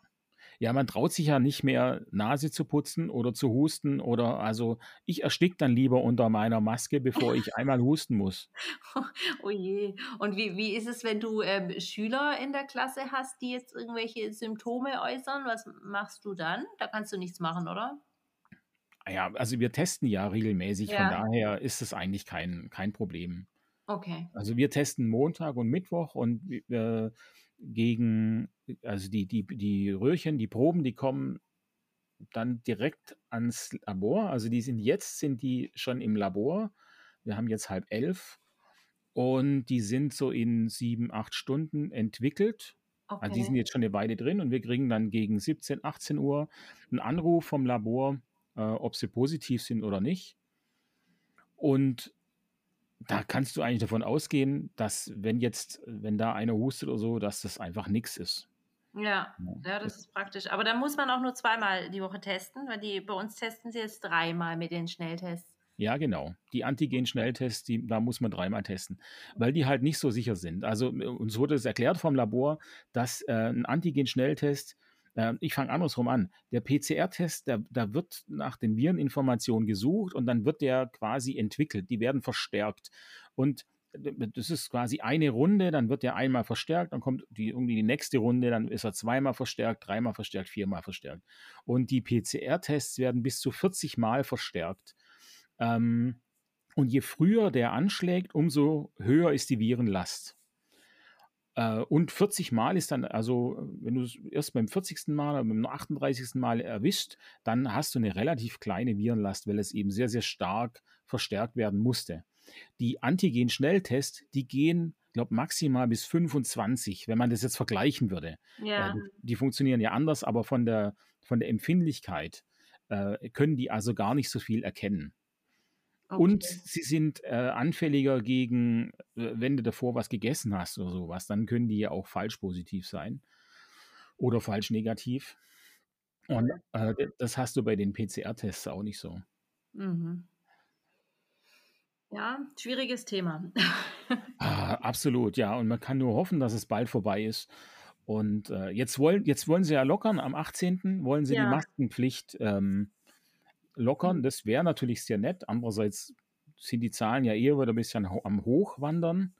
Ja, man traut sich ja nicht mehr, Nase zu putzen oder zu husten oder also ich erstick dann lieber unter meiner Maske, bevor ich [laughs] einmal husten muss. Oh je. Und wie, wie ist es, wenn du ähm, Schüler in der Klasse hast, die jetzt irgendwelche Symptome äußern? Was machst du dann? Da kannst du nichts machen, oder? Ja, also wir testen ja regelmäßig, ja. von daher ist es eigentlich kein, kein Problem. Okay. Also wir testen Montag und Mittwoch und äh, gegen, also die, die, die Röhrchen, die Proben, die kommen dann direkt ans Labor. Also die sind jetzt, sind die schon im Labor. Wir haben jetzt halb elf und die sind so in sieben, acht Stunden entwickelt. Okay. Also die sind jetzt schon eine Weile drin und wir kriegen dann gegen 17, 18 Uhr einen Anruf vom Labor, äh, ob sie positiv sind oder nicht. Und da kannst du eigentlich davon ausgehen, dass wenn jetzt, wenn da einer hustet oder so, dass das einfach nichts ist. Ja, ja, das ist praktisch. Aber da muss man auch nur zweimal die Woche testen, weil die bei uns testen sie jetzt dreimal mit den Schnelltests. Ja, genau. Die Antigen-Schnelltests, die, da muss man dreimal testen, weil die halt nicht so sicher sind. Also uns wurde es erklärt vom Labor, dass äh, ein Antigen-Schnelltest ich fange andersrum an. Der PCR-Test, da, da wird nach den Vireninformationen gesucht und dann wird der quasi entwickelt. Die werden verstärkt. Und das ist quasi eine Runde, dann wird der einmal verstärkt, dann kommt die, irgendwie die nächste Runde, dann ist er zweimal verstärkt, dreimal verstärkt, viermal verstärkt. Und die PCR-Tests werden bis zu 40 Mal verstärkt. Ähm, und je früher der anschlägt, umso höher ist die Virenlast. Äh, und 40 Mal ist dann, also wenn du es erst beim 40. Mal oder beim 38. Mal erwischt, dann hast du eine relativ kleine Virenlast, weil es eben sehr, sehr stark verstärkt werden musste. Die Antigen-Schnelltests, die gehen, ich glaube, maximal bis 25, wenn man das jetzt vergleichen würde. Ja. die, die, funktionieren ja anders, aber von der, von der Empfindlichkeit äh, können die also gar nicht so viel erkennen. Okay. Und sie sind äh, anfälliger gegen, äh, wenn du davor was gegessen hast oder sowas, dann können die ja auch falsch positiv sein oder falsch negativ. Und äh, das hast du bei den PCR-Tests auch nicht so. Mhm. Ja, schwieriges Thema. [laughs] Ah, absolut, ja. Und man kann nur hoffen, dass es bald vorbei ist. Und äh, jetzt, wollen, jetzt wollen sie ja lockern. Am 18. wollen sie die Ja. Maskenpflicht ähm, lockern. Mhm. Das wäre natürlich sehr nett. Andererseits sind die Zahlen ja eher wieder ein bisschen ho am Hochwandern.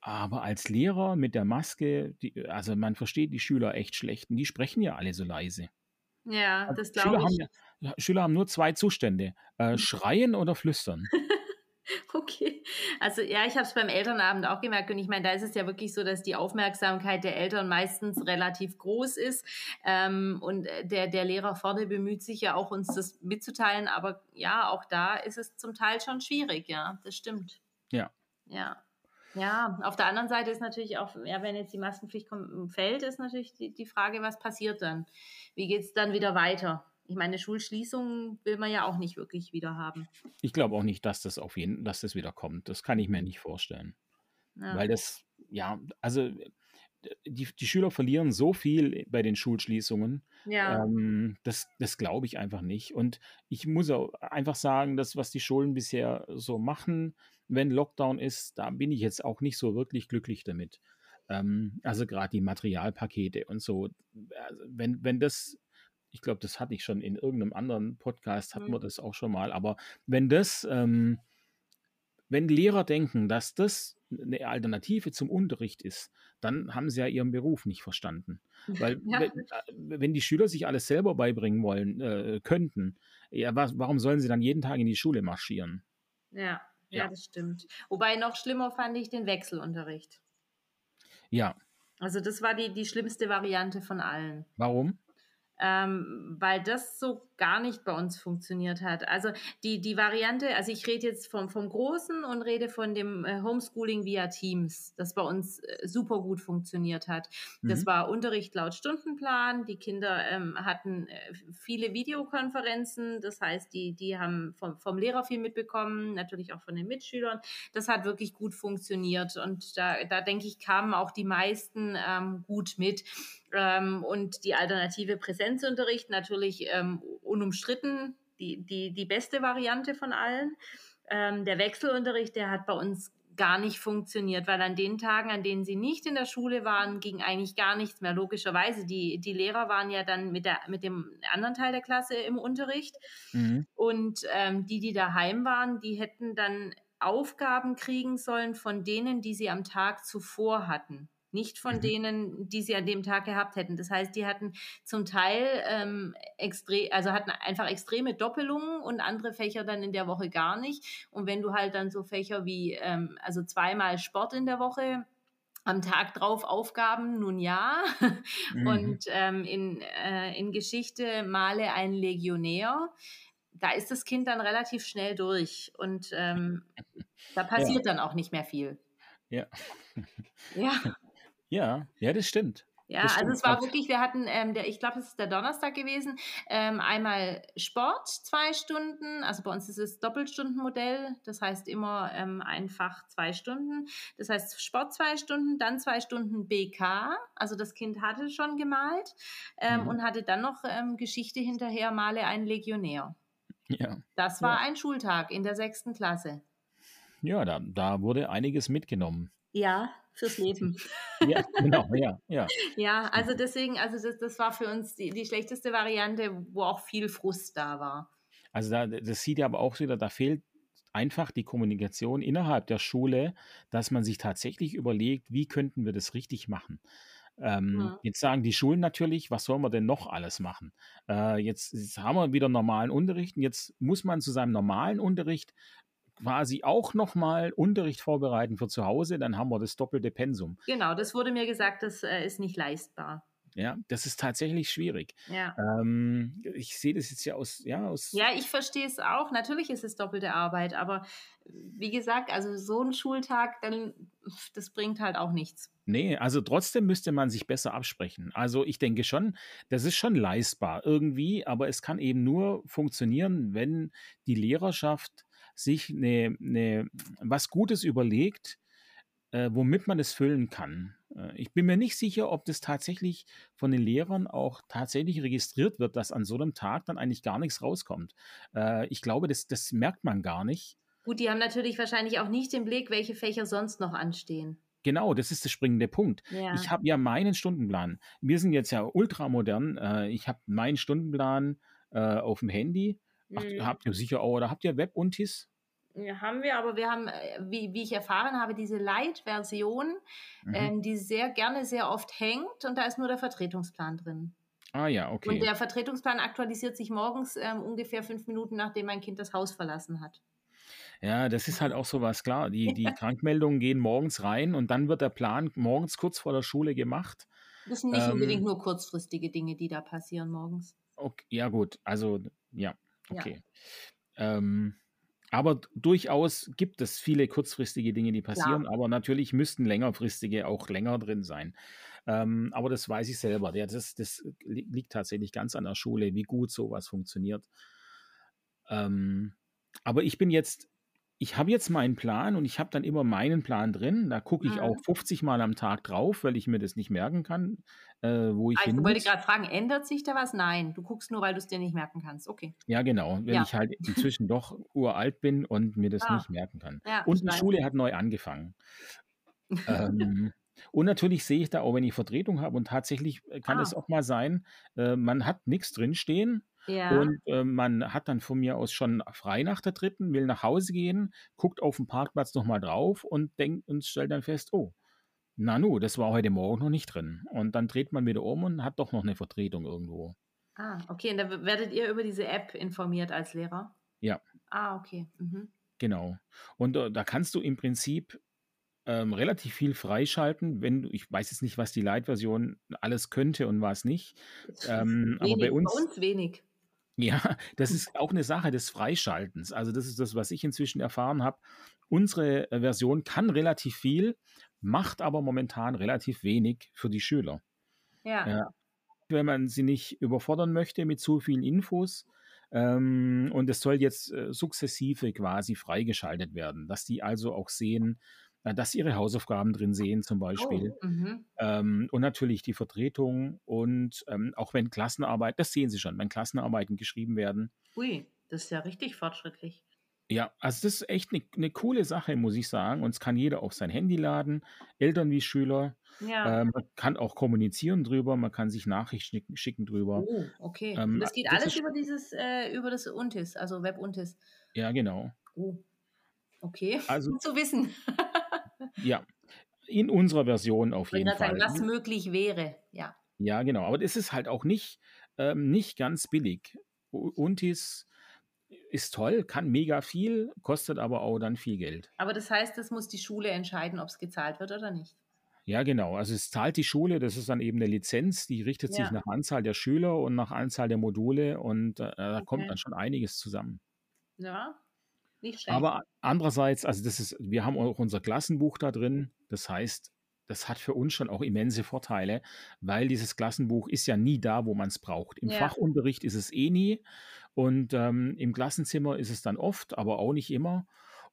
Aber als Lehrer mit der Maske, die, also man versteht die Schüler echt schlecht. Und die sprechen ja alle so leise. Ja, Also das Schüler glaube haben, ich. ja, Schüler haben nur zwei Zustände. Äh, Mhm. schreien oder flüstern. [laughs] Okay. Also ja, ich habe es beim Elternabend auch gemerkt und ich meine, da ist es ja wirklich so, dass die Aufmerksamkeit der Eltern meistens relativ groß ist ähm, und äh, der, der Lehrer vorne bemüht sich ja auch, uns das mitzuteilen, aber ja, auch da ist es zum Teil schon schwierig, ja, das stimmt. Ja. Ja. Ja, auf der anderen Seite ist natürlich auch, ja, wenn jetzt die Maskenpflicht kommt, fällt, ist natürlich die, die Frage, was passiert dann? Wie geht es dann wieder weiter? Ich meine, Schulschließungen will man ja auch nicht wirklich wieder haben. Ich glaube auch nicht, dass das auf jeden, dass das wieder kommt. Das kann ich mir nicht vorstellen. Ja. Weil das, ja, also die, die Schüler verlieren so viel bei den Schulschließungen. ja. Ähm, das das glaube ich einfach nicht. Und ich muss auch einfach sagen, das, was die Schulen bisher so machen, wenn Lockdown ist, da bin ich jetzt auch nicht so wirklich glücklich damit. Ähm, also gerade die Materialpakete und so. Also wenn, wenn das, ich glaube, das hatte ich schon in irgendeinem anderen Podcast, hatten Mhm. wir das auch schon mal, aber wenn das, ähm, wenn Lehrer denken, dass das eine Alternative zum Unterricht ist, dann haben sie ja ihren Beruf nicht verstanden. Weil [laughs] Ja. wenn, äh, wenn die Schüler sich alles selber beibringen wollen, äh, könnten, ja, was, warum sollen sie dann jeden Tag in die Schule marschieren? Ja, ja, Ja. das stimmt. Wobei noch schlimmer fand ich den Wechselunterricht. Ja, Also das war die, die schlimmste Variante von allen. warum? Ähm, weil das so gar nicht bei uns funktioniert hat. Also die, die Variante, also ich rede jetzt vom, vom Großen und rede von dem äh, Homeschooling via Teams, das bei uns äh, super gut funktioniert hat. Das Mhm. war Unterricht laut Stundenplan. Die Kinder ähm, hatten äh, viele Videokonferenzen, das heißt, die, die haben vom, vom Lehrer viel mitbekommen, natürlich auch von den Mitschülern. Das hat wirklich gut funktioniert und da, da denke ich, kamen auch die meisten ähm, gut mit. Ähm, und die alternative Präsenzunterricht natürlich ähm, unumstritten die, die, die beste Variante von allen. Ähm, der Wechselunterricht, der hat bei uns gar nicht funktioniert, weil an den Tagen, an denen sie nicht in der Schule waren, ging eigentlich gar nichts mehr. Logischerweise, die, die Lehrer waren ja dann mit, der, mit dem anderen Teil der Klasse im Unterricht Mhm. und ähm, die, die daheim waren, die hätten dann Aufgaben kriegen sollen von denen, die sie am Tag zuvor hatten. Nicht von Mhm. denen, die sie an dem Tag gehabt hätten. Das heißt, die hatten zum Teil ähm, extrem, also hatten einfach extreme Doppelungen und andere Fächer dann in der Woche gar nicht. Und wenn du halt dann so Fächer wie, ähm, also zweimal Sport in der Woche, am Tag drauf Aufgaben, nun ja. [laughs] Mhm. Und ähm, in, äh, in Geschichte male ein Legionär. Da ist das Kind dann relativ schnell durch und ähm, da [laughs] passiert dann auch nicht mehr viel. Ja. Ja, [laughs] Ja, ja, das stimmt. ja Das also es war wirklich, wir hatten, ähm, der, ich glaube, es ist der Donnerstag gewesen, ähm, einmal Sport zwei Stunden, also bei uns ist es Doppelstundenmodell, das heißt immer ähm, einfach zwei Stunden. Das heißt Sport zwei Stunden, dann zwei Stunden BK, also das Kind hatte schon gemalt ähm, Mhm. und hatte dann noch ähm, Geschichte hinterher, male einen Legionär. Ja, Das war ein Schultag in der sechsten Klasse. ja da, da wurde einiges mitgenommen. Ja, fürs Leben. Ja, genau, ja, [laughs] ja. Ja, also deswegen, also das, das war für uns die, die schlechteste Variante, wo auch viel Frust da war. Also da, das sieht ja aber auch wieder, da fehlt einfach die Kommunikation innerhalb der Schule, dass man sich tatsächlich überlegt, wie könnten wir das richtig machen. Ähm, Mhm. Jetzt sagen die Schulen natürlich, was sollen wir denn noch alles machen? Äh, jetzt, jetzt haben wir wieder normalen Unterricht und jetzt muss man zu seinem normalen Unterricht quasi auch nochmal Unterricht vorbereiten für zu Hause, dann haben wir das doppelte Pensum. Genau, das wurde mir gesagt, das äh, ist nicht leistbar. Ja, das ist tatsächlich schwierig. Ja. Ähm, ich sehe das jetzt ja aus, ja, aus Ja, ich verstehe es auch. Natürlich ist es doppelte Arbeit, aber wie gesagt, also so ein Schultag, dann das bringt halt auch nichts. Nee, also trotzdem müsste man sich besser absprechen. Also ich denke schon, das ist schon leistbar irgendwie, aber es kann eben nur funktionieren, wenn die Lehrerschaft sich eine, eine, was Gutes überlegt, äh, womit man es füllen kann. Äh, ich bin mir nicht sicher, ob das tatsächlich von den Lehrern auch tatsächlich registriert wird, dass an so einem Tag dann eigentlich gar nichts rauskommt. Äh, ich glaube, das, das merkt man gar nicht. Gut, die haben natürlich wahrscheinlich auch nicht den Blick, welche Fächer sonst noch anstehen. Genau, das ist der springende Punkt. Ja. Ich habe ja meinen Stundenplan. Wir sind jetzt ja ultramodern. Äh, ich habe meinen Stundenplan auf dem Handy. Ach, Mhm. habt ihr sicher auch, oder habt ihr Web-Untis? Ja, haben wir, aber wir haben, äh, wie, wie ich erfahren habe, diese Light-Version, Mhm. ähm, die sehr gerne, sehr oft hängt und da ist nur der Vertretungsplan drin. Ah ja, Und okay. der Vertretungsplan aktualisiert sich morgens ähm, ungefähr fünf Minuten, nachdem mein Kind das Haus verlassen hat. Ja, das ist halt auch so was, klar. Die, [laughs] die Krankmeldungen gehen morgens rein und dann wird der Plan morgens kurz vor der Schule gemacht. Das sind nicht Ähm, unbedingt nur kurzfristige Dinge, die da passieren morgens. Okay, ja, gut, also ja, Ja. okay. Ähm, aber durchaus gibt es viele kurzfristige Dinge, die passieren, aber natürlich müssten längerfristige auch länger drin sein. Ähm, aber das weiß ich selber. Ja, das, das li- liegt tatsächlich ganz an der Schule, wie gut sowas funktioniert. Ähm, aber ich bin jetzt, ich habe jetzt meinen Plan und ich habe dann immer meinen Plan drin. Da gucke ich Mhm. auch 50 Mal am Tag drauf, weil ich mir das nicht merken kann, äh, wo ich Ah, hin ich wollte gerade fragen, ändert sich da was? Nein, du guckst nur, weil du es dir nicht merken kannst. Okay. Ja, genau, wenn Ja. ich halt inzwischen doch uralt bin und mir das Ah. nicht merken kann. Ja, Und die weiß. Schule hat neu angefangen. [laughs] Ähm, und natürlich sehe ich da auch, wenn ich Vertretung habe und tatsächlich äh, kann Ah. es auch mal sein, äh, man hat nichts drinstehen Ja. und äh, man hat dann von mir aus schon frei nach der dritten, will nach Hause gehen, guckt auf dem Parkplatz nochmal drauf und denkt und stellt dann fest, oh, Nanu, das war heute Morgen noch nicht drin. Und dann dreht man wieder um und hat doch noch eine Vertretung irgendwo. Ah, okay. Und da werdet ihr über diese App informiert als Lehrer? Ja. Ah, okay. Mhm. Genau. Und äh, da kannst du im Prinzip ähm, relativ viel freischalten, wenn du, ich weiß jetzt nicht, was die Light-Version alles könnte und was nicht. Ähm, aber Wenig, bei uns, bei uns wenig. Ja, das ist auch eine Sache des Freischaltens. Also das ist das, was ich inzwischen erfahren habe. Unsere äh, Version kann relativ viel, macht aber momentan relativ wenig für die Schüler. Ja. Ja. wenn man sie nicht überfordern möchte mit zu vielen Infos. Ähm, und es soll jetzt äh, sukzessive quasi freigeschaltet werden, dass die also auch sehen, dass sie ihre Hausaufgaben drin sehen zum Beispiel. Oh. Ähm, und natürlich die Vertretung und ähm, auch wenn Klassenarbeit, das sehen Sie schon, wenn Klassenarbeiten geschrieben werden. Ui, das ist ja richtig fortschrittlich. Ja, also das ist echt eine ne coole Sache, muss ich sagen. Und es kann jeder auf sein Handy laden, Eltern wie Schüler. Ja. Ähm, man kann auch kommunizieren drüber, man kann sich Nachrichten schicken, schicken drüber. oh, okay. ähm, das geht alles über dieses, äh, über das Untis, also Web-Untis. Ja, genau. Oh. Okay. Also- Gut zu wissen. [laughs] Ja, in unserer Version auf jeden Fall. was möglich wäre. Ja. Ja, genau. Aber das ist halt auch nicht, ähm, nicht ganz billig. Untis ist toll, kann mega viel, kostet aber auch dann viel Geld. Aber das heißt, das muss die Schule entscheiden, ob es gezahlt wird oder nicht. Ja, genau. Also es zahlt die Schule, das ist dann eben eine Lizenz, die richtet sich Ja. nach Anzahl der Schüler und nach Anzahl der Module und äh, da kommt Okay. dann schon einiges zusammen. Ja. Nicht schlecht. Aber andererseits, also das ist, wir haben auch unser Klassenbuch da drin. Das heißt, das hat für uns schon auch immense Vorteile, weil dieses Klassenbuch ist ja nie da, wo man es braucht. Im Ja. Fachunterricht ist es eh nie und ähm, im Klassenzimmer ist es dann oft, aber auch nicht immer.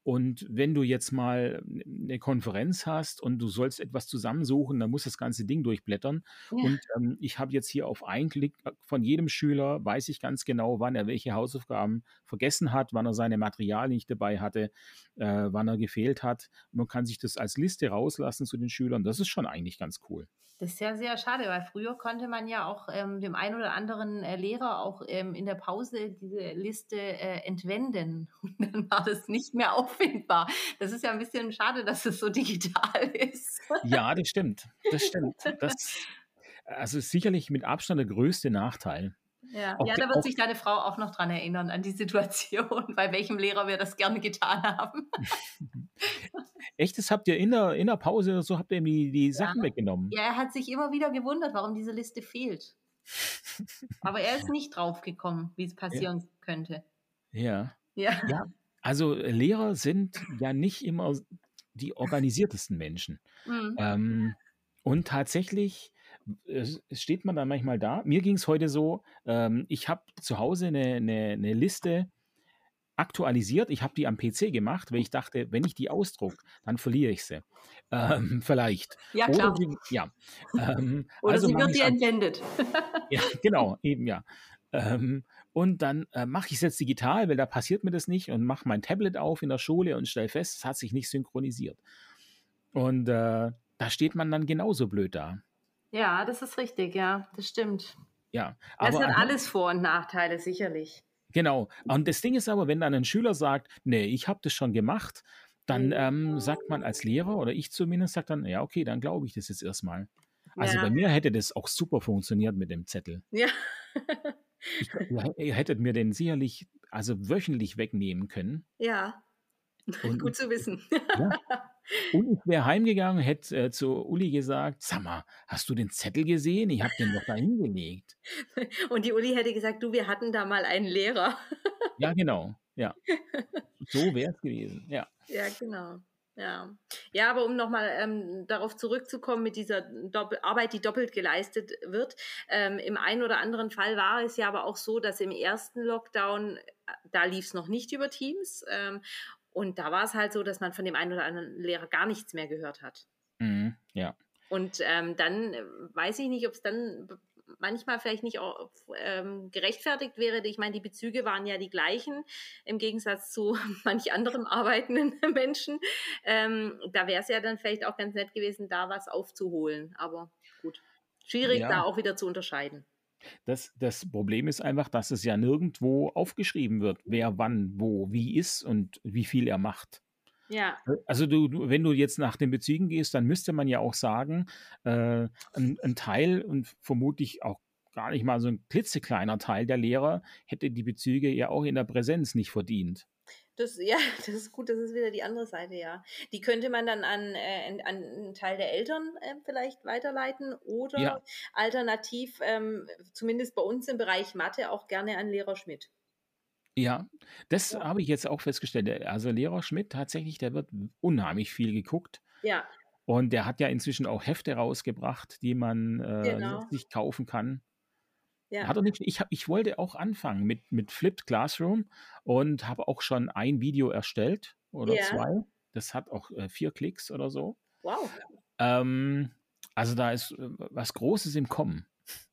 Und wenn du jetzt mal eine Konferenz hast und du sollst etwas zusammensuchen, dann muss das ganze Ding durchblättern. Ja. Und ähm, ich habe jetzt hier auf einen Klick äh, von jedem Schüler, weiß ich ganz genau, wann er welche Hausaufgaben vergessen hat, wann er seine Materialien nicht dabei hatte, äh, wann er gefehlt hat. Man kann sich das als Liste rauslassen zu den Schülern. Das ist schon eigentlich ganz cool. Das ist ja sehr schade, weil früher konnte man ja auch ähm, dem einen oder anderen äh, Lehrer auch ähm, in der Pause diese Liste äh, entwenden. [laughs] Und dann war das nicht mehr auffindbar. Das ist ja ein bisschen schade, dass es so digital [laughs] ist. Ja, das stimmt. Das stimmt. Das, also sicherlich mit Abstand der größte Nachteil. Ja, Auch ja da wird auch- sich deine Frau auch noch dran erinnern, an die Situation, [laughs] bei welchem Lehrer wir das gerne getan haben. [laughs] Echtes habt ihr in der, in der Pause oder so, habt ihr ihm die, die Sachen weggenommen. Ja, er hat sich immer wieder gewundert, warum diese Liste fehlt. [laughs] Aber er ist nicht drauf gekommen, wie es passieren könnte. Ja. Ja. Ja. Also Lehrer sind ja nicht immer die organisiertesten Menschen. Mhm. Ähm, und tatsächlich steht man dann manchmal da. Mir ging es heute so, ähm, ich habe zu Hause eine, eine, eine Liste aktualisiert. Ich habe die am PC gemacht, weil ich dachte, wenn ich die ausdruck, dann verliere ich sie. [laughs] Ähm, vielleicht. Ja, klar. Oder sie, ja. Ähm, [laughs] Oder also sie wird dir dann, entwendet. [laughs] ja, genau, eben ja. Ähm, und dann äh, mache ich es jetzt digital, weil da passiert mir das nicht und mache mein Tablet auf in der Schule und stelle fest, es hat sich nicht synchronisiert. Und äh, da steht man dann genauso blöd da. Ja, das ist richtig, ja, das stimmt. Ja, Das aber hat aha, alles Vor- und Nachteile, sicherlich. genau. Und das Ding ist aber, wenn dann ein Schüler sagt, nee, ich habe das schon gemacht, dann Mhm. ähm, sagt man als Lehrer oder ich zumindest sagt dann, ja, okay, dann glaube ich das jetzt erstmal. Also bei Ja, mir hätte das auch super funktioniert mit dem Zettel. ja. [laughs] Ich, ihr, ihr hättet mir den sicherlich also wöchentlich wegnehmen können. ja, Und, [laughs] gut zu wissen. ja, [laughs] und ich wäre heimgegangen, hätte äh, zu Uli gesagt, sag mal, hast du den Zettel gesehen? Ich habe den doch da hingelegt. [laughs] Und die Uli hätte gesagt, du, wir hatten da mal einen Lehrer. [laughs] Ja, genau. Ja, so wäre es gewesen. Ja. Ja, genau. Ja, ja aber um nochmal ähm, darauf zurückzukommen mit dieser Doppel Arbeit, die doppelt geleistet wird. Ähm, Im einen oder anderen Fall war es ja aber auch so, dass im ersten Lockdown, äh, da lief es noch nicht über Teams. Ähm, und da war es halt so, dass man von dem einen oder anderen Lehrer gar nichts mehr gehört hat. Mhm, ja. Und ähm, dann äh, weiß ich nicht, ob es dann manchmal vielleicht nicht auch, ähm, gerechtfertigt wäre. Ich meine, die Bezüge waren ja die gleichen, im Gegensatz zu [laughs] manch anderen arbeitenden [laughs] Menschen. Ähm, da wäre es ja dann vielleicht auch ganz nett gewesen, da was aufzuholen. Aber gut, schwierig da Ja, auch wieder zu unterscheiden. Das, das Problem ist einfach, dass es ja nirgendwo aufgeschrieben wird, wer wann, wo, wie ist und wie viel er macht. Ja, Also du, du, wenn du jetzt nach den Bezügen gehst, dann müsste man ja auch sagen, äh, ein, ein Teil und vermutlich auch gar nicht mal so ein klitzekleiner Teil der Lehrer hätte die Bezüge ja auch in der Präsenz nicht verdient. Das, ja, [laughs] das ist gut, das ist wieder die andere Seite, ja. Die könnte man dann an, äh, an einen Teil der Eltern äh, vielleicht weiterleiten Ja, oder alternativ, ähm, zumindest bei uns im Bereich Mathe, auch gerne an Lehrer Schmidt. ja, das Ja. habe ich jetzt auch festgestellt. Also Lehrer Schmidt tatsächlich, der wird unheimlich viel geguckt. Ja, Und der hat ja inzwischen auch Hefte rausgebracht, die man äh, genau. sich kaufen kann. Ja. Hat nicht, ich, hab, ich wollte auch anfangen mit, mit Flipped Classroom und habe auch schon ein Video erstellt oder Ja. zwei. Das hat auch äh, vier Klicks oder so. Wow. Ähm, also da ist äh, was Großes im Kommen.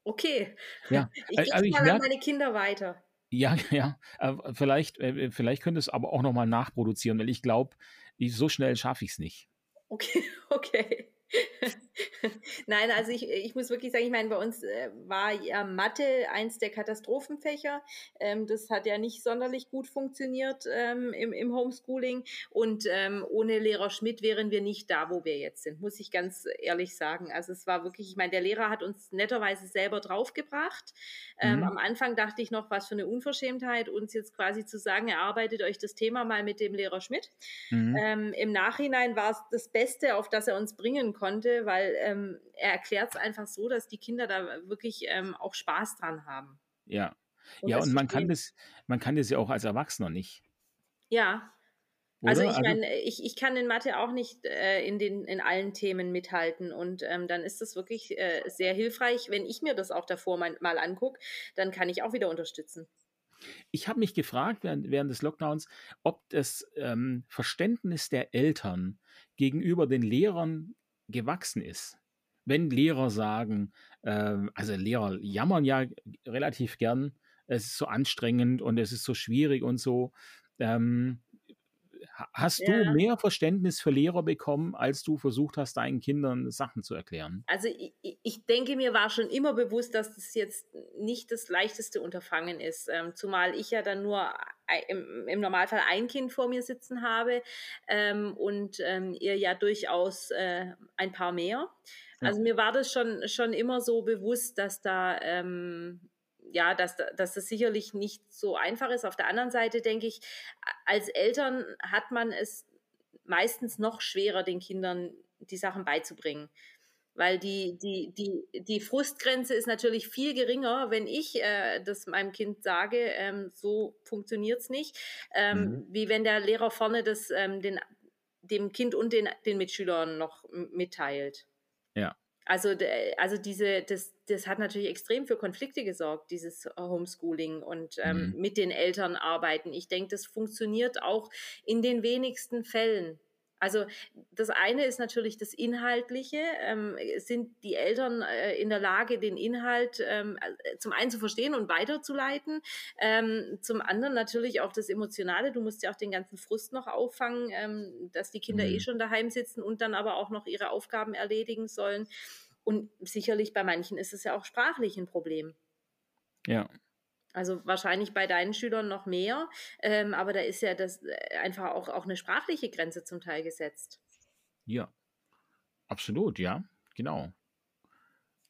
Okay. Ja, [laughs] Ich äh, gebe also ich mal an meine Kinder weiter. ja, [laughs] ja, äh, vielleicht, äh, vielleicht könnte es aber auch nochmal nachproduzieren, weil ich glaube, so schnell schaffe ich es nicht. Okay, [laughs] okay. [laughs] Nein, also ich, ich muss wirklich sagen, ich meine, bei uns äh, war ja Mathe eins der Katastrophenfächer. Ähm, das hat ja nicht sonderlich gut funktioniert ähm, im, im Homeschooling. Und ähm, ohne Lehrer Schmidt wären wir nicht da, wo wir jetzt sind, muss ich ganz ehrlich sagen. Also es war wirklich, ich meine, der Lehrer hat uns netterweise selber draufgebracht. Mhm. am Anfang dachte ich noch, was für eine Unverschämtheit, uns jetzt quasi zu sagen, erarbeitet euch das Thema mal mit dem Lehrer Schmidt. Mhm. Im Nachhinein war es das Beste, auf das er uns bringen konnte, weil ähm, er erklärt es einfach so, dass die Kinder da wirklich ähm, auch Spaß dran haben Ja. und Ja, das und man kann das, man kann das ja auch als Erwachsener nicht, Ja, also oder? ich Also, meine, ich, ich kann in Mathe auch nicht äh, in, den, in allen Themen mithalten und ähm, dann ist es wirklich äh, sehr hilfreich, wenn ich mir das auch davor mal, mal angucke, dann kann ich auch wieder unterstützen. ich habe mich gefragt während, während des Lockdowns, ob das ähm, Verständnis der Eltern gegenüber den Lehrern gewachsen ist. Wenn Lehrer sagen, ähm, also Lehrer jammern ja relativ gern, es ist so anstrengend und es ist so schwierig und so. Ähm, ha- hast du Ja. mehr Verständnis für Lehrer bekommen, als du versucht hast, deinen Kindern Sachen zu erklären? Also ich, ich- denke, mir war schon immer bewusst, dass das jetzt nicht das leichteste Unterfangen ist, ähm, zumal ich ja dann nur im, im Normalfall ein Kind vor mir sitzen habe ähm, und ähm, ihr ja durchaus äh, ein paar mehr. Also mir war das schon, schon immer so bewusst, dass da ähm, ja, dass, da- dass das sicherlich nicht so einfach ist. Auf der anderen Seite denke ich, als Eltern hat man es meistens noch schwerer, den Kindern die Sachen beizubringen. Weil die, die, die, die Frustgrenze ist natürlich viel geringer, wenn ich äh, das meinem Kind sage, ähm, so funktioniert es nicht, ähm, Mhm. wie wenn der Lehrer vorne das ähm, den, dem Kind und den, den Mitschülern noch mitteilt. Ja. Also, de- also diese, das, das hat natürlich extrem für Konflikte gesorgt, dieses Homeschooling und ähm, Mhm. mit den Eltern arbeiten. Ich denke, das funktioniert auch in den wenigsten Fällen. Also das eine ist natürlich das Inhaltliche. Ähm, sind die Eltern äh, in der Lage, den Inhalt ähm, äh, zum einen zu verstehen und weiterzuleiten? Ähm, zum anderen natürlich auch das Emotionale. Du musst ja auch den ganzen Frust noch auffangen, ähm, dass die Kinder eh mhm. eh schon daheim sitzen und dann aber auch noch ihre Aufgaben erledigen sollen. Und sicherlich bei manchen ist es ja auch sprachlich ein Problem. Ja. Also wahrscheinlich bei deinen Schülern noch mehr, ähm, aber da ist ja das äh, einfach auch, auch eine sprachliche Grenze zum Teil gesetzt. Ja, absolut, ja, genau.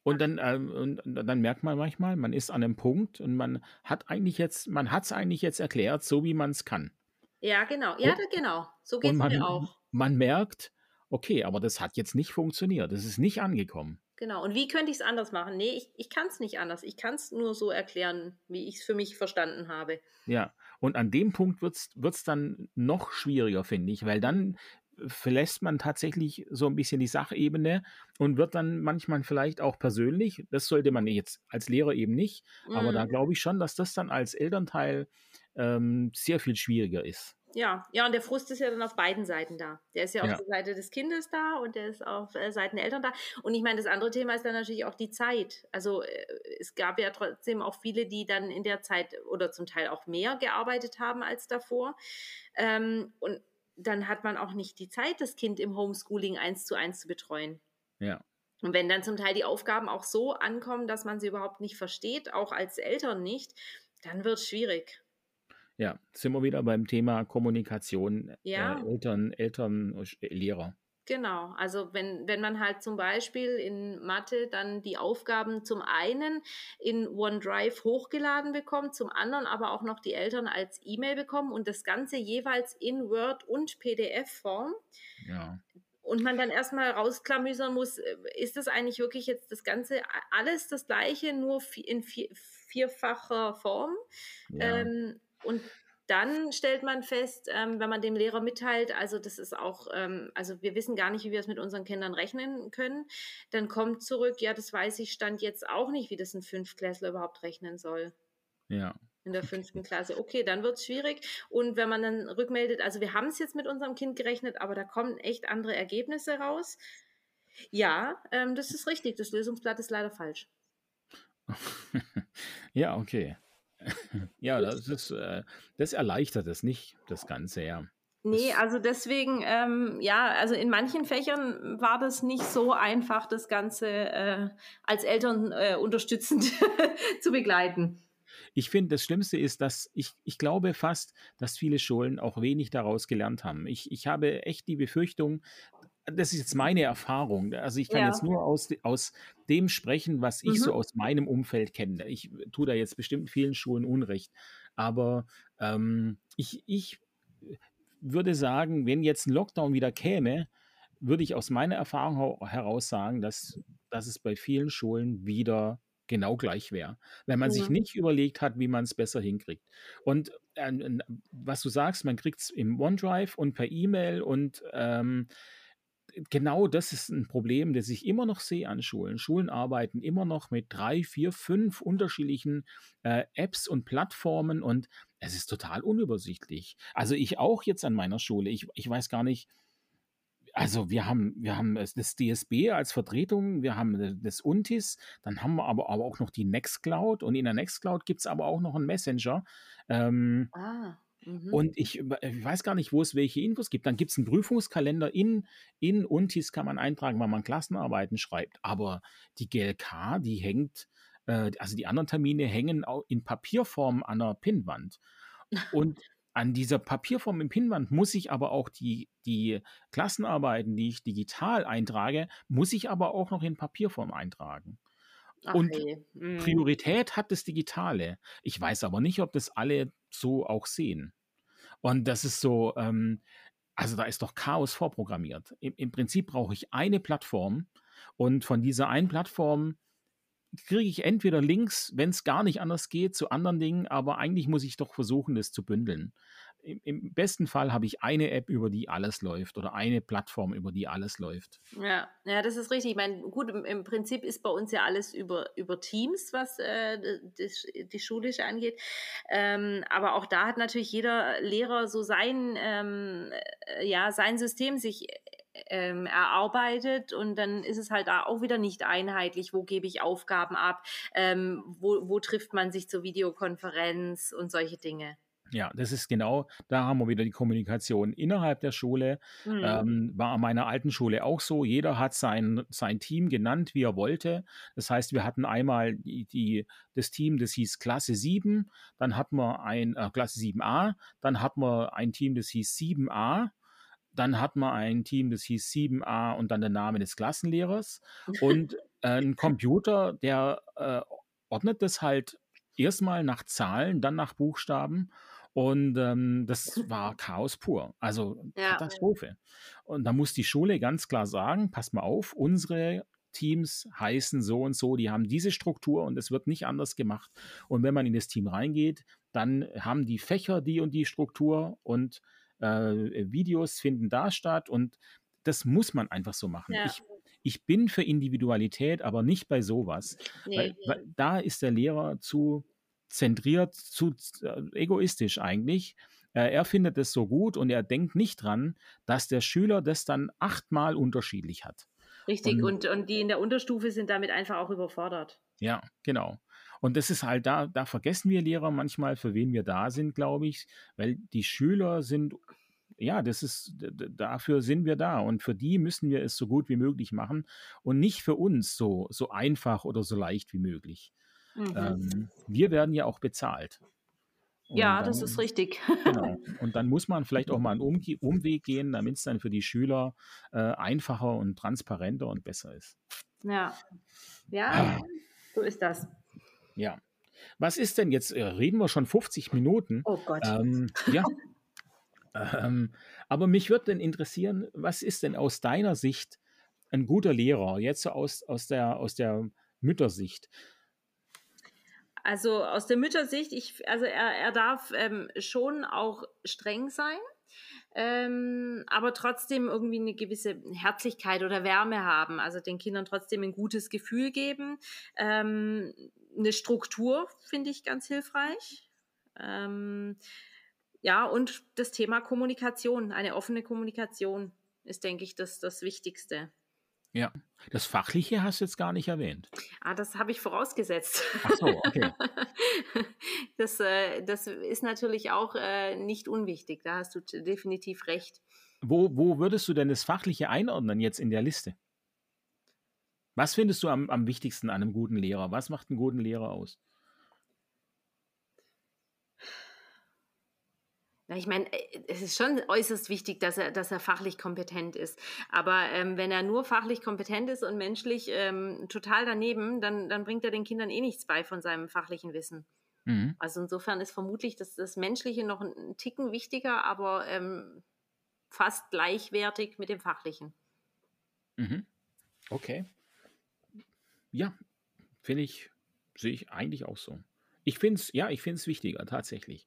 Und dann, ähm, und dann merkt man manchmal, man ist an einem Punkt und man hat eigentlich jetzt, man hat es eigentlich jetzt erklärt, so wie man es kann. Ja, genau. Ja, und, genau. So geht es mir auch. Man merkt, okay, aber das hat jetzt nicht funktioniert. Das ist nicht angekommen. Genau. Und wie könnte ich es anders machen? Nee, ich, ich kann es nicht anders. Ich kann es nur so erklären, wie ich es für mich verstanden habe. Ja, und an dem Punkt wird es dann noch schwieriger, finde ich, weil dann verlässt man tatsächlich so ein bisschen die Sachebene und wird dann manchmal vielleicht auch persönlich. Das sollte man jetzt als Lehrer eben nicht, mm. aber da mhm. glaube ich schon, dass das dann als Elternteil ähm, sehr viel schwieriger ist. Ja, ja, und der Frust ist ja dann auf beiden Seiten da. Der ist ja, ja. auf der Seite des Kindes da und der ist auf äh, Seiten der Eltern da. Und ich meine, das andere Thema ist dann natürlich auch die Zeit. Also äh, es gab ja trotzdem auch viele, die dann in der Zeit oder zum Teil auch mehr gearbeitet haben als davor. Ähm, und dann hat man auch nicht die Zeit, das Kind im Homeschooling eins zu eins zu betreuen. Ja. Und wenn dann zum Teil die Aufgaben auch so ankommen, dass man sie überhaupt nicht versteht, auch als Eltern nicht, dann wird es schwierig. Ja, sind wir wieder beim Thema Kommunikation, äh, Ja, Eltern, Eltern, äh, Lehrer. genau. Also wenn, wenn man halt zum Beispiel in Mathe dann die Aufgaben zum einen in OneDrive hochgeladen bekommt, zum anderen aber auch noch die Eltern als E-Mail bekommen und das Ganze jeweils in Word und PDF-Form Ja, und man dann erstmal rausklamüsern muss, äh, ist das eigentlich wirklich jetzt das Ganze alles das gleiche, nur in vier, vierfacher Form? ja. Ähm, und dann stellt man fest, ähm, wenn man dem Lehrer mitteilt, also das ist auch, ähm, also wir wissen gar nicht, wie wir es mit unseren Kindern rechnen können, dann kommt zurück, ja, das weiß ich, stand jetzt auch nicht, wie das ein Fünftklässler überhaupt rechnen soll. Ja. In der fünften Klasse. Okay, dann wird es schwierig. Und wenn man dann rückmeldet, also wir haben es jetzt mit unserem Kind gerechnet, aber da kommen echt andere Ergebnisse raus. Ja, ähm, das ist richtig. Das Lösungsblatt ist leider falsch. [laughs] ja, okay. Ja, das ist, äh, das erleichtert es nicht, das Ganze, ja. Nee, also deswegen, ähm, ja, also in manchen Fächern war das nicht so einfach, das Ganze äh, als Eltern äh, unterstützend [laughs] zu begleiten. Ich finde, das Schlimmste ist, dass ich, ich glaube fast, dass viele Schulen auch wenig daraus gelernt haben. Ich, ich habe echt die Befürchtung, das ist jetzt meine Erfahrung. Also ich kann ja. jetzt nur aus, aus dem sprechen, was ich mhm. so aus meinem Umfeld kenne. Ich tue da jetzt bestimmt vielen Schulen Unrecht. Aber ähm, ich, ich würde sagen, wenn jetzt ein Lockdown wieder käme, würde ich aus meiner Erfahrung heraus sagen, dass, dass es bei vielen Schulen wieder genau gleich wäre, wenn man ja. sich nicht überlegt hat, wie man es besser hinkriegt. Und äh, was du sagst, man kriegt es im OneDrive und per E-Mail und ähm, genau das ist ein Problem, das ich immer noch sehe an Schulen. Schulen arbeiten immer noch mit drei, vier, fünf unterschiedlichen äh, Apps und Plattformen und es ist total unübersichtlich. Also ich auch jetzt an meiner Schule. Ich, ich weiß gar nicht, also wir haben, wir haben das DSB als Vertretung, wir haben das Untis, dann haben wir aber, aber auch noch die Nextcloud und in der Nextcloud gibt es aber auch noch einen Messenger. Ähm, ah. Mhm. Und ich, ich, weiß gar nicht, wo es welche Infos gibt. Dann gibt es einen Prüfungskalender in, in Untis, kann man eintragen, weil man Klassenarbeiten schreibt. Aber die GLK, die hängt, äh, also die anderen Termine hängen auch in Papierform an der Pinnwand. Und an dieser Papierform im Pinnwand muss ich aber auch die, die Klassenarbeiten, die ich digital eintrage, muss ich aber auch noch in Papierform eintragen. Ach, und mhm. Priorität hat das Digitale. Ich weiß aber nicht, ob das alle so auch sehen. Und das ist so, ähm, also da ist doch Chaos vorprogrammiert. Im, im Prinzip brauche ich eine Plattform und von dieser einen Plattform kriege ich entweder Links, wenn es gar nicht anders geht, zu anderen Dingen, aber eigentlich muss ich doch versuchen, das zu bündeln. Im, im besten Fall habe ich eine App, über die alles läuft oder eine Plattform, über die alles läuft. Ja, ja, das ist richtig. Ich meine, gut, im, Prinzip ist bei uns ja alles über, über Teams, was äh, das, die schulische angeht. Ähm, aber auch da hat natürlich jeder Lehrer so sein, ähm, äh, ja, sein System sich ähm, erarbeitet und dann ist es halt auch wieder nicht einheitlich, wo gebe ich Aufgaben ab, ähm, wo, wo trifft man sich zur Videokonferenz und solche Dinge. Ja, das ist genau, da haben wir wieder die Kommunikation innerhalb der Schule. Mhm. Ähm, war an meiner alten Schule auch so. Jeder hat sein, sein Team genannt, wie er wollte. Das heißt, wir hatten einmal die, die das Team, das hieß Klasse 7, dann hatten wir ein äh, Klasse 7a, dann hatten wir ein Team, das hieß 7a dann hat man ein Team, das hieß 7a und dann der Name des Klassenlehrers. [laughs] Und äh, ein Computer, der äh, ordnet das halt erstmal nach Zahlen, dann nach Buchstaben. Und ähm, das war Chaos pur, also ja. Katastrophe. Und da muss die Schule ganz klar sagen, pass mal auf, unsere Teams heißen so und so, die haben diese Struktur und es wird nicht anders gemacht. Und wenn man in das Team reingeht, dann haben die Fächer die und die Struktur und äh, Videos finden da statt und das muss man einfach so machen. Ja. Ich, ich bin für Individualität, aber nicht bei sowas. Nee, weil, weil da ist der Lehrer zu zentriert, zu äh, egoistisch eigentlich. Äh, er findet es so gut und er denkt nicht dran, dass der Schüler das dann achtmal unterschiedlich hat. Richtig, und, und, und die in der Unterstufe sind damit einfach auch überfordert. Ja, genau. Und das ist halt da, da vergessen wir Lehrer manchmal, für wen wir da sind, glaube ich, weil die Schüler sind, ja, das ist, dafür sind wir da und für die müssen wir es so gut wie möglich machen und nicht für uns so, so einfach oder so leicht wie möglich. Mhm. Ähm, wir werden ja auch bezahlt. Und ja, dann, das ist richtig. Genau. [laughs] Und dann muss man vielleicht auch mal einen um Umweg gehen, damit es dann für die Schüler äh, einfacher und transparenter und besser ist. Ja, ja, so ist das. Ja. Was ist denn jetzt? Äh, reden wir schon 50 Minuten? Oh Gott. Ähm, ja. ähm, aber mich würde denn interessieren, was ist denn aus deiner Sicht ein guter Lehrer? Jetzt so aus, aus, der, aus der Müttersicht. Also aus der Müttersicht, ich, also er, er darf ähm, schon auch streng sein ähm, aber trotzdem irgendwie eine gewisse Herzlichkeit oder Wärme haben, also den Kindern trotzdem ein gutes Gefühl geben. Ähm, eine Struktur finde ich ganz hilfreich. Ähm, ja, und das Thema Kommunikation, eine offene Kommunikation ist, denke ich, das, das Wichtigste. Ja, das Fachliche hast du jetzt gar nicht erwähnt. Ah, das habe ich vorausgesetzt. Ach so, okay. [laughs] das, äh, das ist natürlich auch äh, nicht unwichtig, da hast du definitiv recht. Wo, wo würdest du denn das Fachliche einordnen jetzt in der Liste? Was findest du am, am wichtigsten an einem guten Lehrer? Was macht einen guten Lehrer aus? Ich meine, äh, es ist schon äußerst wichtig, dass er, dass er fachlich kompetent ist. Aber ähm, wenn er nur fachlich kompetent ist und menschlich ähm, total daneben, dann, dann bringt er den Kindern eh nichts bei von seinem fachlichen Wissen. Mhm. Also insofern ist vermutlich das, das Menschliche noch ein Ticken wichtiger, aber ähm, fast gleichwertig mit dem Fachlichen. Mhm. Okay. Ja, finde ich, sehe ich eigentlich auch so. Ich finde es, ja, ich finde es wichtiger, tatsächlich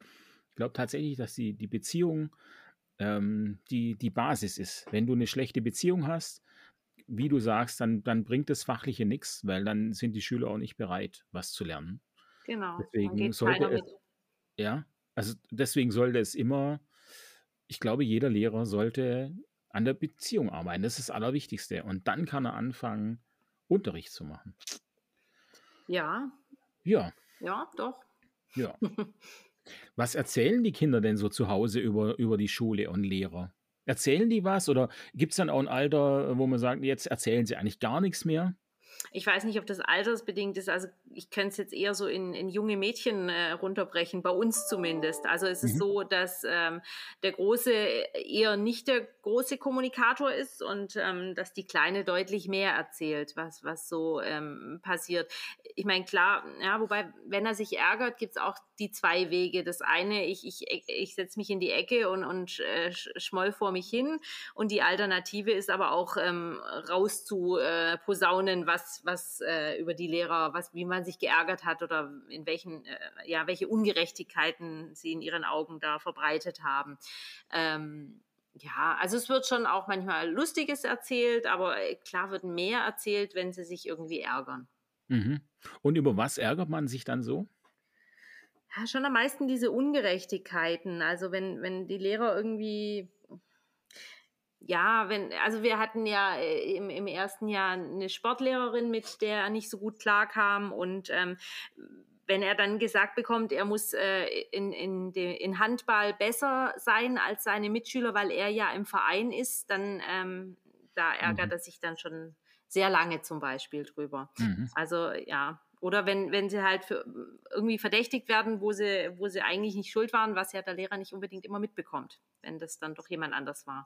glaube tatsächlich, dass die, die Beziehung ähm, die, die Basis ist. Wenn du eine schlechte Beziehung hast, wie du sagst, dann, dann bringt das Fachliche nichts, weil dann sind die Schüler auch nicht bereit, was zu lernen. Genau. Deswegen sollte es, ja, also deswegen sollte es immer, ich glaube, jeder Lehrer sollte an der Beziehung arbeiten. Das ist das Allerwichtigste. Und dann kann er anfangen, Unterricht zu machen. Ja. Ja. Ja, doch. Ja. [laughs] Was erzählen die Kinder denn so zu Hause über, über die Schule und Lehrer? Erzählen die was oder gibt es dann auch ein Alter, wo man sagt, jetzt erzählen sie eigentlich gar nichts mehr? Ich weiß nicht, ob das altersbedingt ist. Also ich könnte es jetzt eher so in, in junge Mädchen äh, runterbrechen, bei uns zumindest. Also es mhm. ist so, dass ähm, der Große eher nicht der große Kommunikator ist und ähm, dass die Kleine deutlich mehr erzählt, was, was so ähm, passiert. ich meine, klar, ja, wobei, wenn er sich ärgert, gibt es auch die zwei Wege. Das eine, ich, ich, ich setze mich in die Ecke und, und äh, schmoll vor mich hin. Und die Alternative ist aber auch ähm, raus zu äh, posaunen, was, was äh, über die Lehrer, was, wie man sich geärgert hat oder in welchen, äh, ja, welche Ungerechtigkeiten sie in ihren Augen da verbreitet haben. Ähm, ja, also es wird schon auch manchmal Lustiges erzählt, aber äh, klar wird mehr erzählt, wenn sie sich irgendwie ärgern. Mhm. Und über was ärgert man sich dann so? Ja, schon am meisten diese Ungerechtigkeiten. Also wenn, wenn die Lehrer irgendwie, ja, wenn, also wir hatten ja äh, im, im ersten Jahr eine Sportlehrerin, mit der er nicht so gut klarkam und ähm, wenn er dann gesagt bekommt, er muss äh, in, in, de, in Handball besser sein als seine Mitschüler, weil er ja im Verein ist, dann ähm, da ärgert mhm. er sich dann schon sehr lange zum Beispiel drüber. Mhm. Also ja, oder wenn, wenn sie halt für, irgendwie verdächtigt werden, wo sie, wo sie eigentlich nicht schuld waren, was ja der Lehrer nicht unbedingt immer mitbekommt, wenn das dann doch jemand anders war.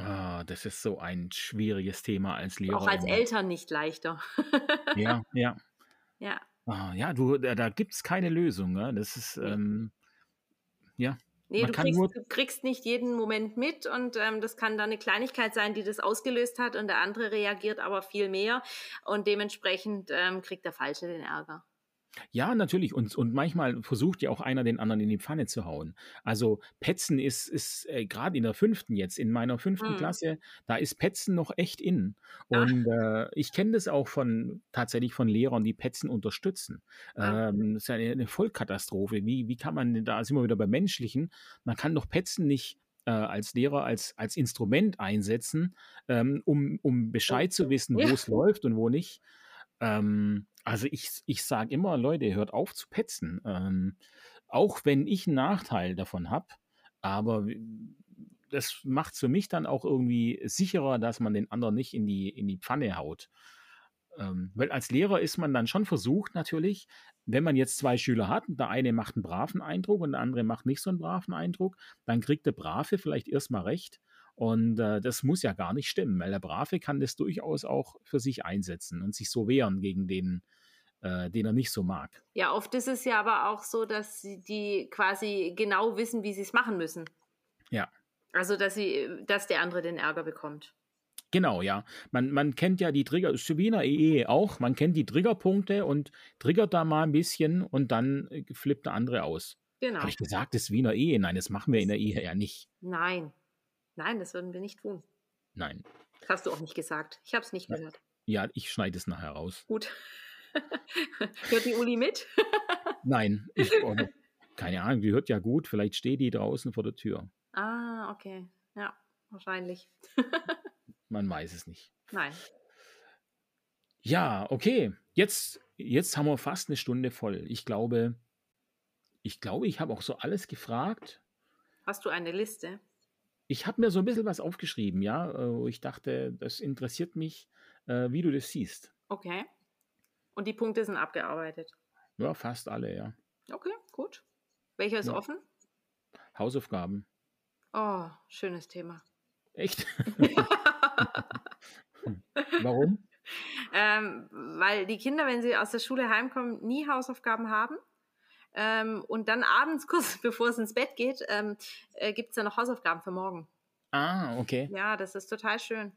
Ah, das ist so ein schwieriges Thema als Lehrer. Auch als Eltern nicht leichter. ja, [laughs] ja. Ja. Ah, ja, du, da, da gibt es keine Lösung. Ne? Das ist, ähm, ja. Nee, du kriegst, du kriegst, nicht jeden Moment mit und ähm, das kann dann eine Kleinigkeit sein, die das ausgelöst hat und der andere reagiert aber viel mehr und dementsprechend ähm, kriegt der Falsche den Ärger. Ja, natürlich. Und, und manchmal versucht ja auch einer den anderen in die Pfanne zu hauen. Also Petzen ist, ist äh, gerade in der fünften jetzt, in meiner fünften mhm. Klasse, da ist Petzen noch echt in. Und äh, ich kenne das auch von tatsächlich von Lehrern, die Petzen unterstützen. Ähm, das ist eine, eine Vollkatastrophe. Wie, wie kann man, da sind wir wieder beim Menschlichen, man kann doch Petzen nicht äh, als Lehrer als, als Instrument einsetzen, ähm, um, um Bescheid zu wissen, wo es läuft und wo nicht. Ähm, also ich, ich sage immer, Leute, hört auf zu petzen. Ähm, auch wenn ich einen Nachteil davon habe, aber das macht für mich dann auch irgendwie sicherer, dass man den anderen nicht in die, in die Pfanne haut. Ähm, weil als Lehrer ist man dann schon versucht, natürlich, wenn man jetzt zwei Schüler hat, der eine macht einen braven Eindruck und der andere macht nicht so einen braven Eindruck, dann kriegt der Brave vielleicht erstmal recht und äh, das muss ja gar nicht stimmen, weil der Brave kann das durchaus auch für sich einsetzen und sich so wehren gegen den, äh, den er nicht so mag. Ja, oft ist es ja aber auch so, dass sie die quasi genau wissen, wie sie es machen müssen. Ja. Also, dass sie, dass der andere den Ärger bekommt. Genau, ja. Man, man kennt ja die Trigger, Sabina EE auch, man kennt die Triggerpunkte und triggert da mal ein bisschen und dann äh, flippt der andere aus. Genau. Habe ich gesagt, das ist Wiener Ehe? Nein, das machen wir in der Ehe ja nicht. Nein, Nein, das würden wir nicht tun. Nein. Das hast du auch nicht gesagt. Ich habe es nicht gehört. Ja, ich schneide es nachher raus. Gut. [laughs] hört die Uli mit? [laughs] Nein, ich, oh, keine Ahnung, die hört ja gut. Vielleicht steht die draußen vor der Tür. Ah, okay. Ja, wahrscheinlich. [laughs] Man weiß es nicht. Nein. Ja, okay. Jetzt, jetzt haben wir fast eine Stunde voll. Ich glaube, ich glaube, ich habe auch so alles gefragt. Hast du eine Liste? Ich habe mir so ein bisschen was aufgeschrieben, ja, äh, wo ich dachte, das interessiert mich, äh, wie du das siehst. Okay. Und die Punkte sind abgearbeitet? Ja, fast alle, ja. Okay, gut. Welcher ist ja. offen? Hausaufgaben. Oh, schönes Thema. Echt? [laughs] Warum? Ähm, weil die Kinder, wenn sie aus der Schule heimkommen, nie Hausaufgaben haben. Ähm, und dann abends, [laughs] kurz bevor es ins Bett geht, ähm, äh, gibt es dann noch Hausaufgaben für morgen. Ah, okay. Ja, das ist total schön.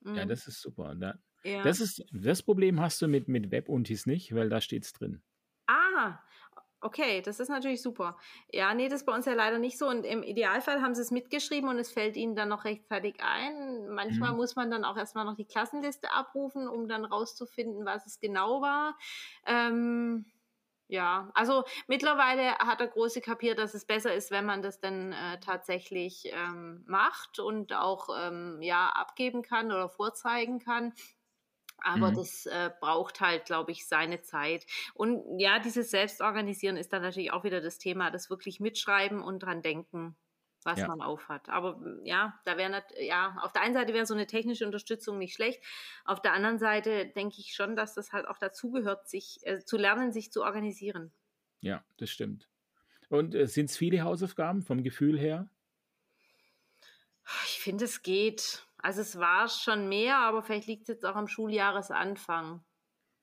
Mhm. Ja, das ist super. Da, ja. Das, ist, das Problem hast du mit, mit Webuntis nicht, weil da steht es drin. Ah, okay, das ist natürlich super. Ja, nee, das ist bei uns ja leider nicht so. Und im Idealfall haben sie es mitgeschrieben und es fällt ihnen dann noch rechtzeitig ein. Manchmal mhm. muss man dann auch erstmal noch die Klassenliste abrufen, um dann rauszufinden, was es genau war. Ähm, ja, also mittlerweile hat er große kapiert, dass es besser ist, wenn man das dann äh, tatsächlich ähm, macht und auch ähm, ja abgeben kann oder vorzeigen kann. Aber mhm. das äh, braucht halt, glaube ich, seine Zeit. Und ja, dieses Selbstorganisieren ist dann natürlich auch wieder das Thema, das wirklich mitschreiben und dran denken was ja. man aufhat. Aber ja, da wäre ja, auf der einen Seite wäre so eine technische Unterstützung nicht schlecht. Auf der anderen Seite denke ich schon, dass das halt auch dazugehört, sich äh, zu lernen, sich zu organisieren. Ja, das stimmt. Und äh, sind es viele Hausaufgaben vom Gefühl her? Ich finde, es geht. Also es war schon mehr, aber vielleicht liegt es jetzt auch am Schuljahresanfang.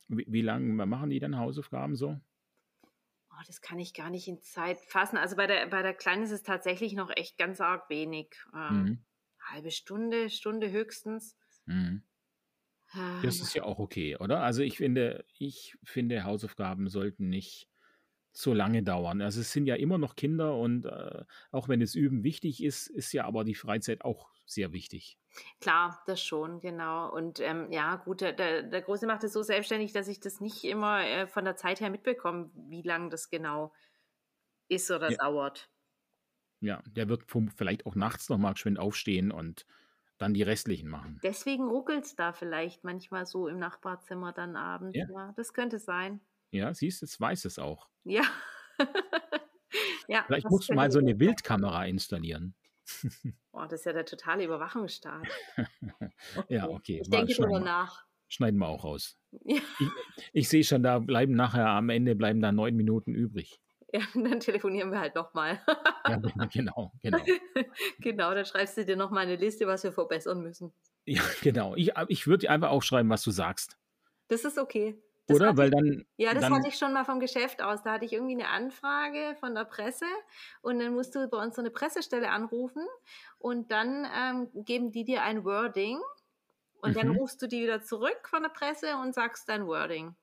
wie, wie lange machen die dann Hausaufgaben so? Oh, das kann ich gar nicht in Zeit fassen. Also bei der, bei der Kleinen ist es tatsächlich noch echt ganz arg wenig. Ähm, mhm. Halbe Stunde, Stunde höchstens. Mhm. Das ist ja auch okay, oder? Also ich finde, ich finde, Hausaufgaben sollten nicht so lange dauern. Also es sind ja immer noch Kinder und äh, auch wenn das Üben wichtig ist, ist ja aber die Freizeit auch sehr wichtig. Klar, das schon, genau. Und ähm, ja, gut, der, der Große macht es so selbstständig, dass ich das nicht immer äh, von der Zeit her mitbekomme, wie lange das genau ist oder ja. dauert. Ja, der wird vielleicht auch nachts nochmal geschwind aufstehen und dann die restlichen machen. Deswegen ruckelt es da vielleicht manchmal so im Nachbarzimmer dann abends. Ja. ja. das könnte sein. Ja, siehst du, jetzt weiß es auch. Ja. [laughs] ja vielleicht musst du mal so eine Wildkamera installieren. [laughs] Boah, das ist ja der totale Überwachungsstaat. Okay. [laughs] Ja, okay. Ich denke darüber nach. Schneiden wir auch raus. Ja. Ich, ich sehe schon, da bleiben nachher am Ende bleiben da neun Minuten übrig. Ja, [laughs] dann telefonieren wir halt nochmal. ja, genau, genau. genau, dann schreibst du dir nochmal eine Liste, was wir verbessern müssen. Ja, genau. Ich, ich würde dir einfach aufschreiben, was du sagst. Das ist okay. Das Oder? Weil dann. Ja, das dann, hatte ich schon mal vom Geschäft aus. Da hatte ich irgendwie eine Anfrage von der Presse und dann musst du bei uns so eine Pressestelle anrufen und dann ähm, geben die dir ein Wording und mhm. dann rufst du die wieder zurück von der Presse und sagst dein Wording.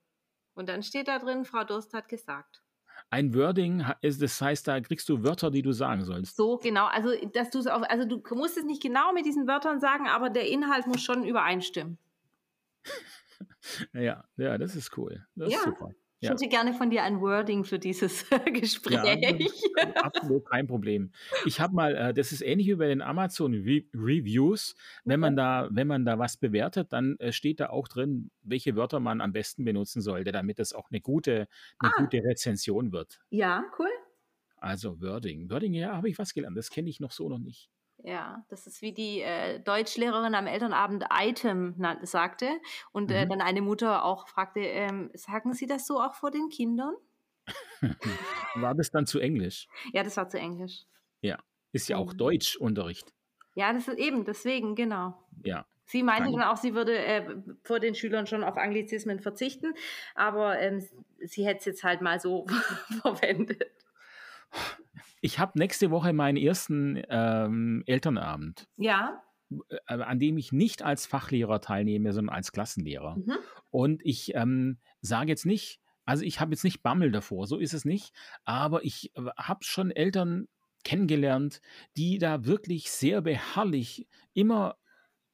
Und dann steht da drin, Frau Durst hat gesagt. Ein Wording, das heißt, da kriegst du Wörter, die du sagen sollst. So, genau. Also, dass du auch, also du musst es nicht genau mit diesen Wörtern sagen, aber der Inhalt muss schon übereinstimmen. [laughs] ja, ja, das ist cool. Das ja. ist super. Ich hätte gerne von dir ein Wording für dieses [laughs] Gespräch. Ja, absolut kein Problem. Ich habe mal, äh, das ist ähnlich wie bei den Amazon Re Reviews. Wenn man da, wenn man da was bewertet, dann äh, steht da auch drin, welche Wörter man am besten benutzen sollte, damit das auch eine gute, eine ah. gute Rezension wird. Ja, cool. Also Wording. Wording, ja, habe ich was gelernt. Das kenne ich noch so noch nicht. Ja, das ist wie die äh, Deutschlehrerin am Elternabend Item sagte und äh, mhm. dann eine Mutter auch fragte, ähm, sagen Sie das so auch vor den Kindern? [laughs] war das dann zu Englisch? Ja, das war zu Englisch. Ja, ist ja auch mhm. Deutschunterricht. Ja, das ist eben, deswegen, genau. Ja. Sie meinte dann auch, sie würde äh, vor den Schülern schon auf Anglizismen verzichten, aber ähm, sie hätte es jetzt halt mal so [laughs] verwendet. Ich habe nächste Woche meinen ersten ähm, Elternabend. Ja. Äh, an dem ich nicht als Fachlehrer teilnehme, sondern als Klassenlehrer. Mhm. Und ich ähm, sage jetzt nicht, also ich habe jetzt nicht Bammel davor, so ist es nicht, aber ich äh, habe schon Eltern kennengelernt, die da wirklich sehr beharrlich immer,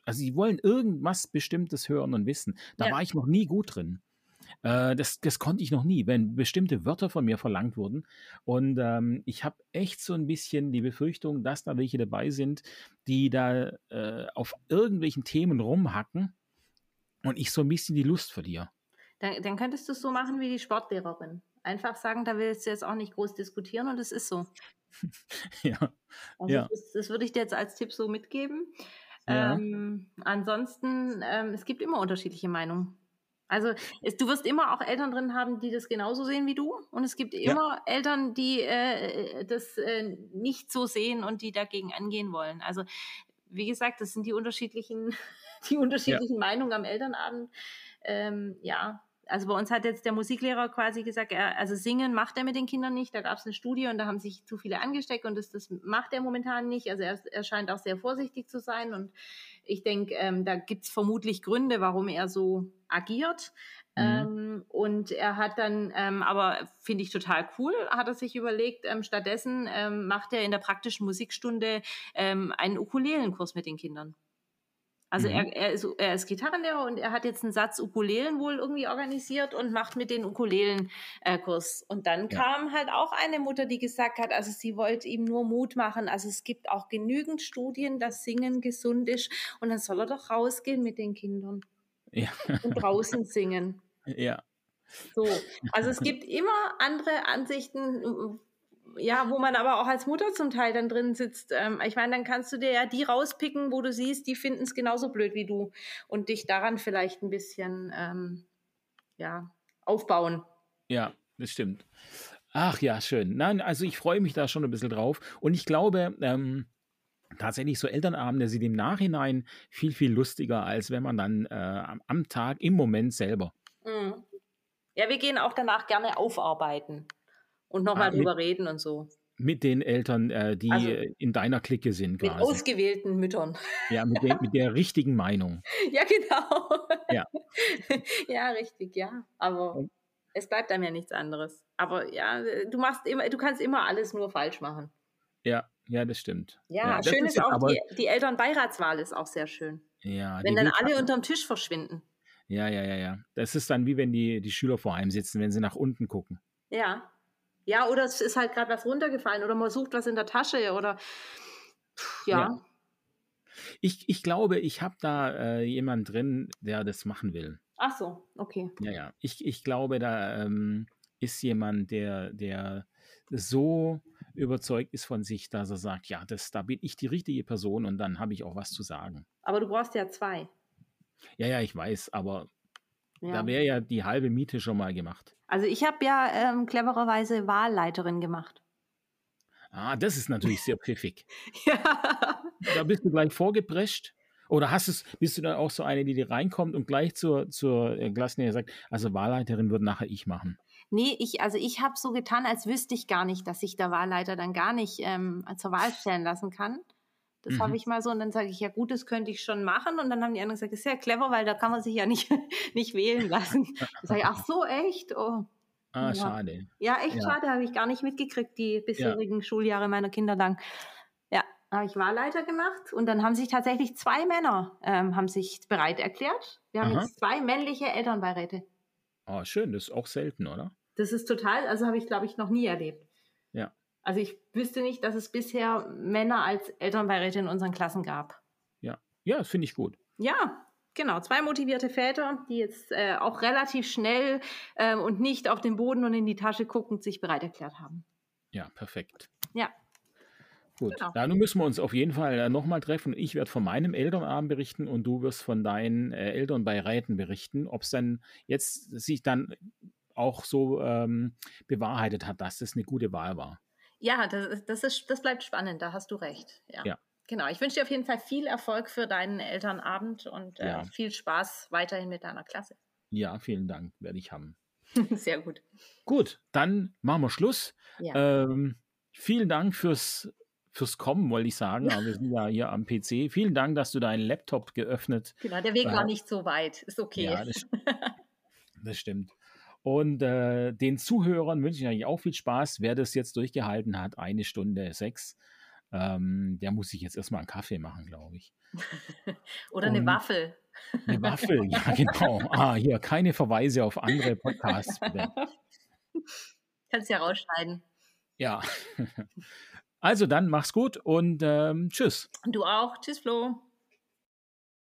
also sie wollen irgendwas Bestimmtes hören und wissen. Da ja. war ich noch nie gut drin. Äh, das, das konnte ich noch nie, wenn bestimmte Wörter von mir verlangt wurden. Und ähm, ich habe echt so ein bisschen die Befürchtung, dass da welche dabei sind, die da äh, auf irgendwelchen Themen rumhacken und ich so ein bisschen die Lust verliere. Dann, dann könntest du es so machen wie die Sportlehrerin. Einfach sagen, da willst du jetzt auch nicht groß diskutieren und es ist so. [laughs] ja. Also ja. Das, das, würde ich dir jetzt als Tipp so mitgeben. Ja. Ähm, ansonsten, ähm, es gibt immer unterschiedliche Meinungen. Also es, du wirst immer auch Eltern drin haben, die das genauso sehen wie du. Und es gibt immer ja. Eltern, die äh, das äh, nicht so sehen und die dagegen angehen wollen. Also wie gesagt, das sind die unterschiedlichen, [laughs] die unterschiedlichen ja. Meinungen am Elternabend. Ähm, ja, also bei uns hat jetzt der Musiklehrer quasi gesagt, er, also singen macht er mit den Kindern nicht. Da gab es eine Studie und da haben sich zu viele angesteckt und das, das macht er momentan nicht. Also er, er scheint auch sehr vorsichtig zu sein und ich denke, ähm, da gibt es vermutlich Gründe, warum er so agiert. Mhm. Ähm, und er hat dann, ähm, aber finde ich total cool, hat er sich überlegt, ähm, stattdessen ähm, macht er in der praktischen Musikstunde ähm, einen Ukulelenkurs mit den Kindern. Also mhm. er, er, ist, er ist Gitarrenlehrer und er hat jetzt einen Satz Ukulelen wohl irgendwie organisiert und macht mit den Ukulelen äh, Kurs. Und dann ja. kam halt auch eine Mutter, die gesagt hat, also sie wollte ihm nur Mut machen. Also es gibt auch genügend Studien, dass Singen gesund ist und dann soll er doch rausgehen mit den Kindern ja. und draußen singen. [laughs] Ja. So, also es gibt immer andere Ansichten, ja, wo man aber auch als Mutter zum Teil dann drin sitzt. Ähm, ich meine, dann kannst du dir ja die rauspicken, wo du siehst, die finden es genauso blöd wie du und dich daran vielleicht ein bisschen ähm, ja, aufbauen. Ja, das stimmt. Ach ja, schön. Nein, also ich freue mich da schon ein bisschen drauf und ich glaube, ähm, tatsächlich so Elternabende sind im Nachhinein viel, viel lustiger, als wenn man dann äh, am Tag im Moment selber. Mhm. Ja, wir gehen auch danach gerne aufarbeiten und nochmal Ah, drüber reden und so. Mit den Eltern, äh, die Also in deiner Clique sind mit quasi. ausgewählten Müttern. Ja, mit, den, mit der richtigen Meinung. [laughs] Ja, genau. Ja. [laughs] ja, richtig, ja. Aber Und- es bleibt einem ja nichts anderes. Aber ja, du machst immer, du kannst immer alles nur falsch machen. Ja, ja, das stimmt. Ja, das schön ist ist auch, die, die Elternbeiratswahl ist auch sehr schön. ja, Wenn dann alle unterm Tisch verschwinden. Ja, ja, ja, ja. Das ist dann wie wenn die, die Schüler vor einem sitzen, wenn sie nach unten gucken. Ja. Ja, oder es ist halt gerade was runtergefallen oder man sucht was in der Tasche oder ja. Ja. Ich, ich glaube, ich habe da äh, jemand drin, der das machen will. Ach so, okay. Ja, ja. Ich, ich glaube, da ähm, ist jemand, der, der so überzeugt ist von sich, dass er sagt, ja, das, da bin ich die richtige Person und dann habe ich auch was zu sagen. Aber du brauchst ja zwei. Ja, ja, ich weiß, aber Ja. da wäre ja die halbe Miete schon mal gemacht. Also ich habe ja ähm, clevererweise Wahlleiterin gemacht. Ah, das ist natürlich sehr pfiffig. [laughs] Ja. Da bist du gleich vorgeprescht. Oder hast es, bist du dann auch so eine, die dir reinkommt und gleich zur, zur äh, sagt, also Wahlleiterin würde nachher ich machen. Nee, ich, also ich habe so getan, als wüsste ich gar nicht, dass sich der Wahlleiter dann gar nicht ähm, zur Wahl stellen lassen kann. Das Mhm. habe ich mal so und dann sage ich, ja gut, das könnte ich schon machen. Und dann haben die anderen gesagt, das ist ja clever, weil da kann man sich ja nicht, [laughs] nicht wählen lassen. Dann sage ich, ach so, echt? Oh. Ah, Ja. schade. Ja, echt Ja. schade, habe ich gar nicht mitgekriegt, die bisherigen Schuljahre meiner Kinder lang. Ja, habe ich Wahlleiter gemacht und dann haben sich tatsächlich zwei Männer ähm, haben sich bereit erklärt. Wir haben Aha. jetzt zwei männliche Elternbeiräte. Oh, schön, das ist auch selten, oder? Das ist total, also habe ich, glaube ich, noch nie erlebt. Ja. Also ich wüsste nicht, dass es bisher Männer als Elternbeiräte in unseren Klassen gab. Ja, ja, das finde ich gut. Ja, genau. Zwei motivierte Väter, die jetzt äh, auch relativ schnell ähm, und nicht auf den Boden und in die Tasche guckend sich bereit erklärt haben. Ja, perfekt. Ja. Gut, Genau. da nun müssen wir uns auf jeden Fall äh, nochmal treffen. Ich werde von meinem Elternabend berichten und du wirst von deinen äh, Elternbeiräten berichten, ob es dann jetzt sich dann auch so ähm, bewahrheitet hat, dass das eine gute Wahl war. Ja, das, das, ist, das bleibt spannend, da hast du recht. Ja. Ja. Genau, ich wünsche dir auf jeden Fall viel Erfolg für deinen Elternabend und äh, Ja. viel Spaß weiterhin mit deiner Klasse. Ja, vielen Dank, werde ich haben. [laughs] Sehr gut. Gut, dann machen wir Schluss. Ja. Ähm, vielen Dank fürs, fürs Kommen, wollte ich sagen. Aber wir sind ja hier am PC. Vielen Dank, dass du deinen Laptop geöffnet genau, der Weg äh, war nicht so weit. Ist okay. Ja, das, [laughs] das stimmt. Und äh, den Zuhörern wünsche ich eigentlich auch viel Spaß. Wer das jetzt durchgehalten hat, eine Stunde sechs, ähm, der muss sich jetzt erstmal einen Kaffee machen, glaube ich. [laughs] Oder eine Und- Waffel. Eine Waffel, ja, [laughs] genau. Ah, hier, keine Verweise auf andere Podcasts, bitte. [laughs] Kannst ja rausschneiden. Ja. Also dann, mach's gut und ähm, tschüss. Und du auch. Tschüss, Flo.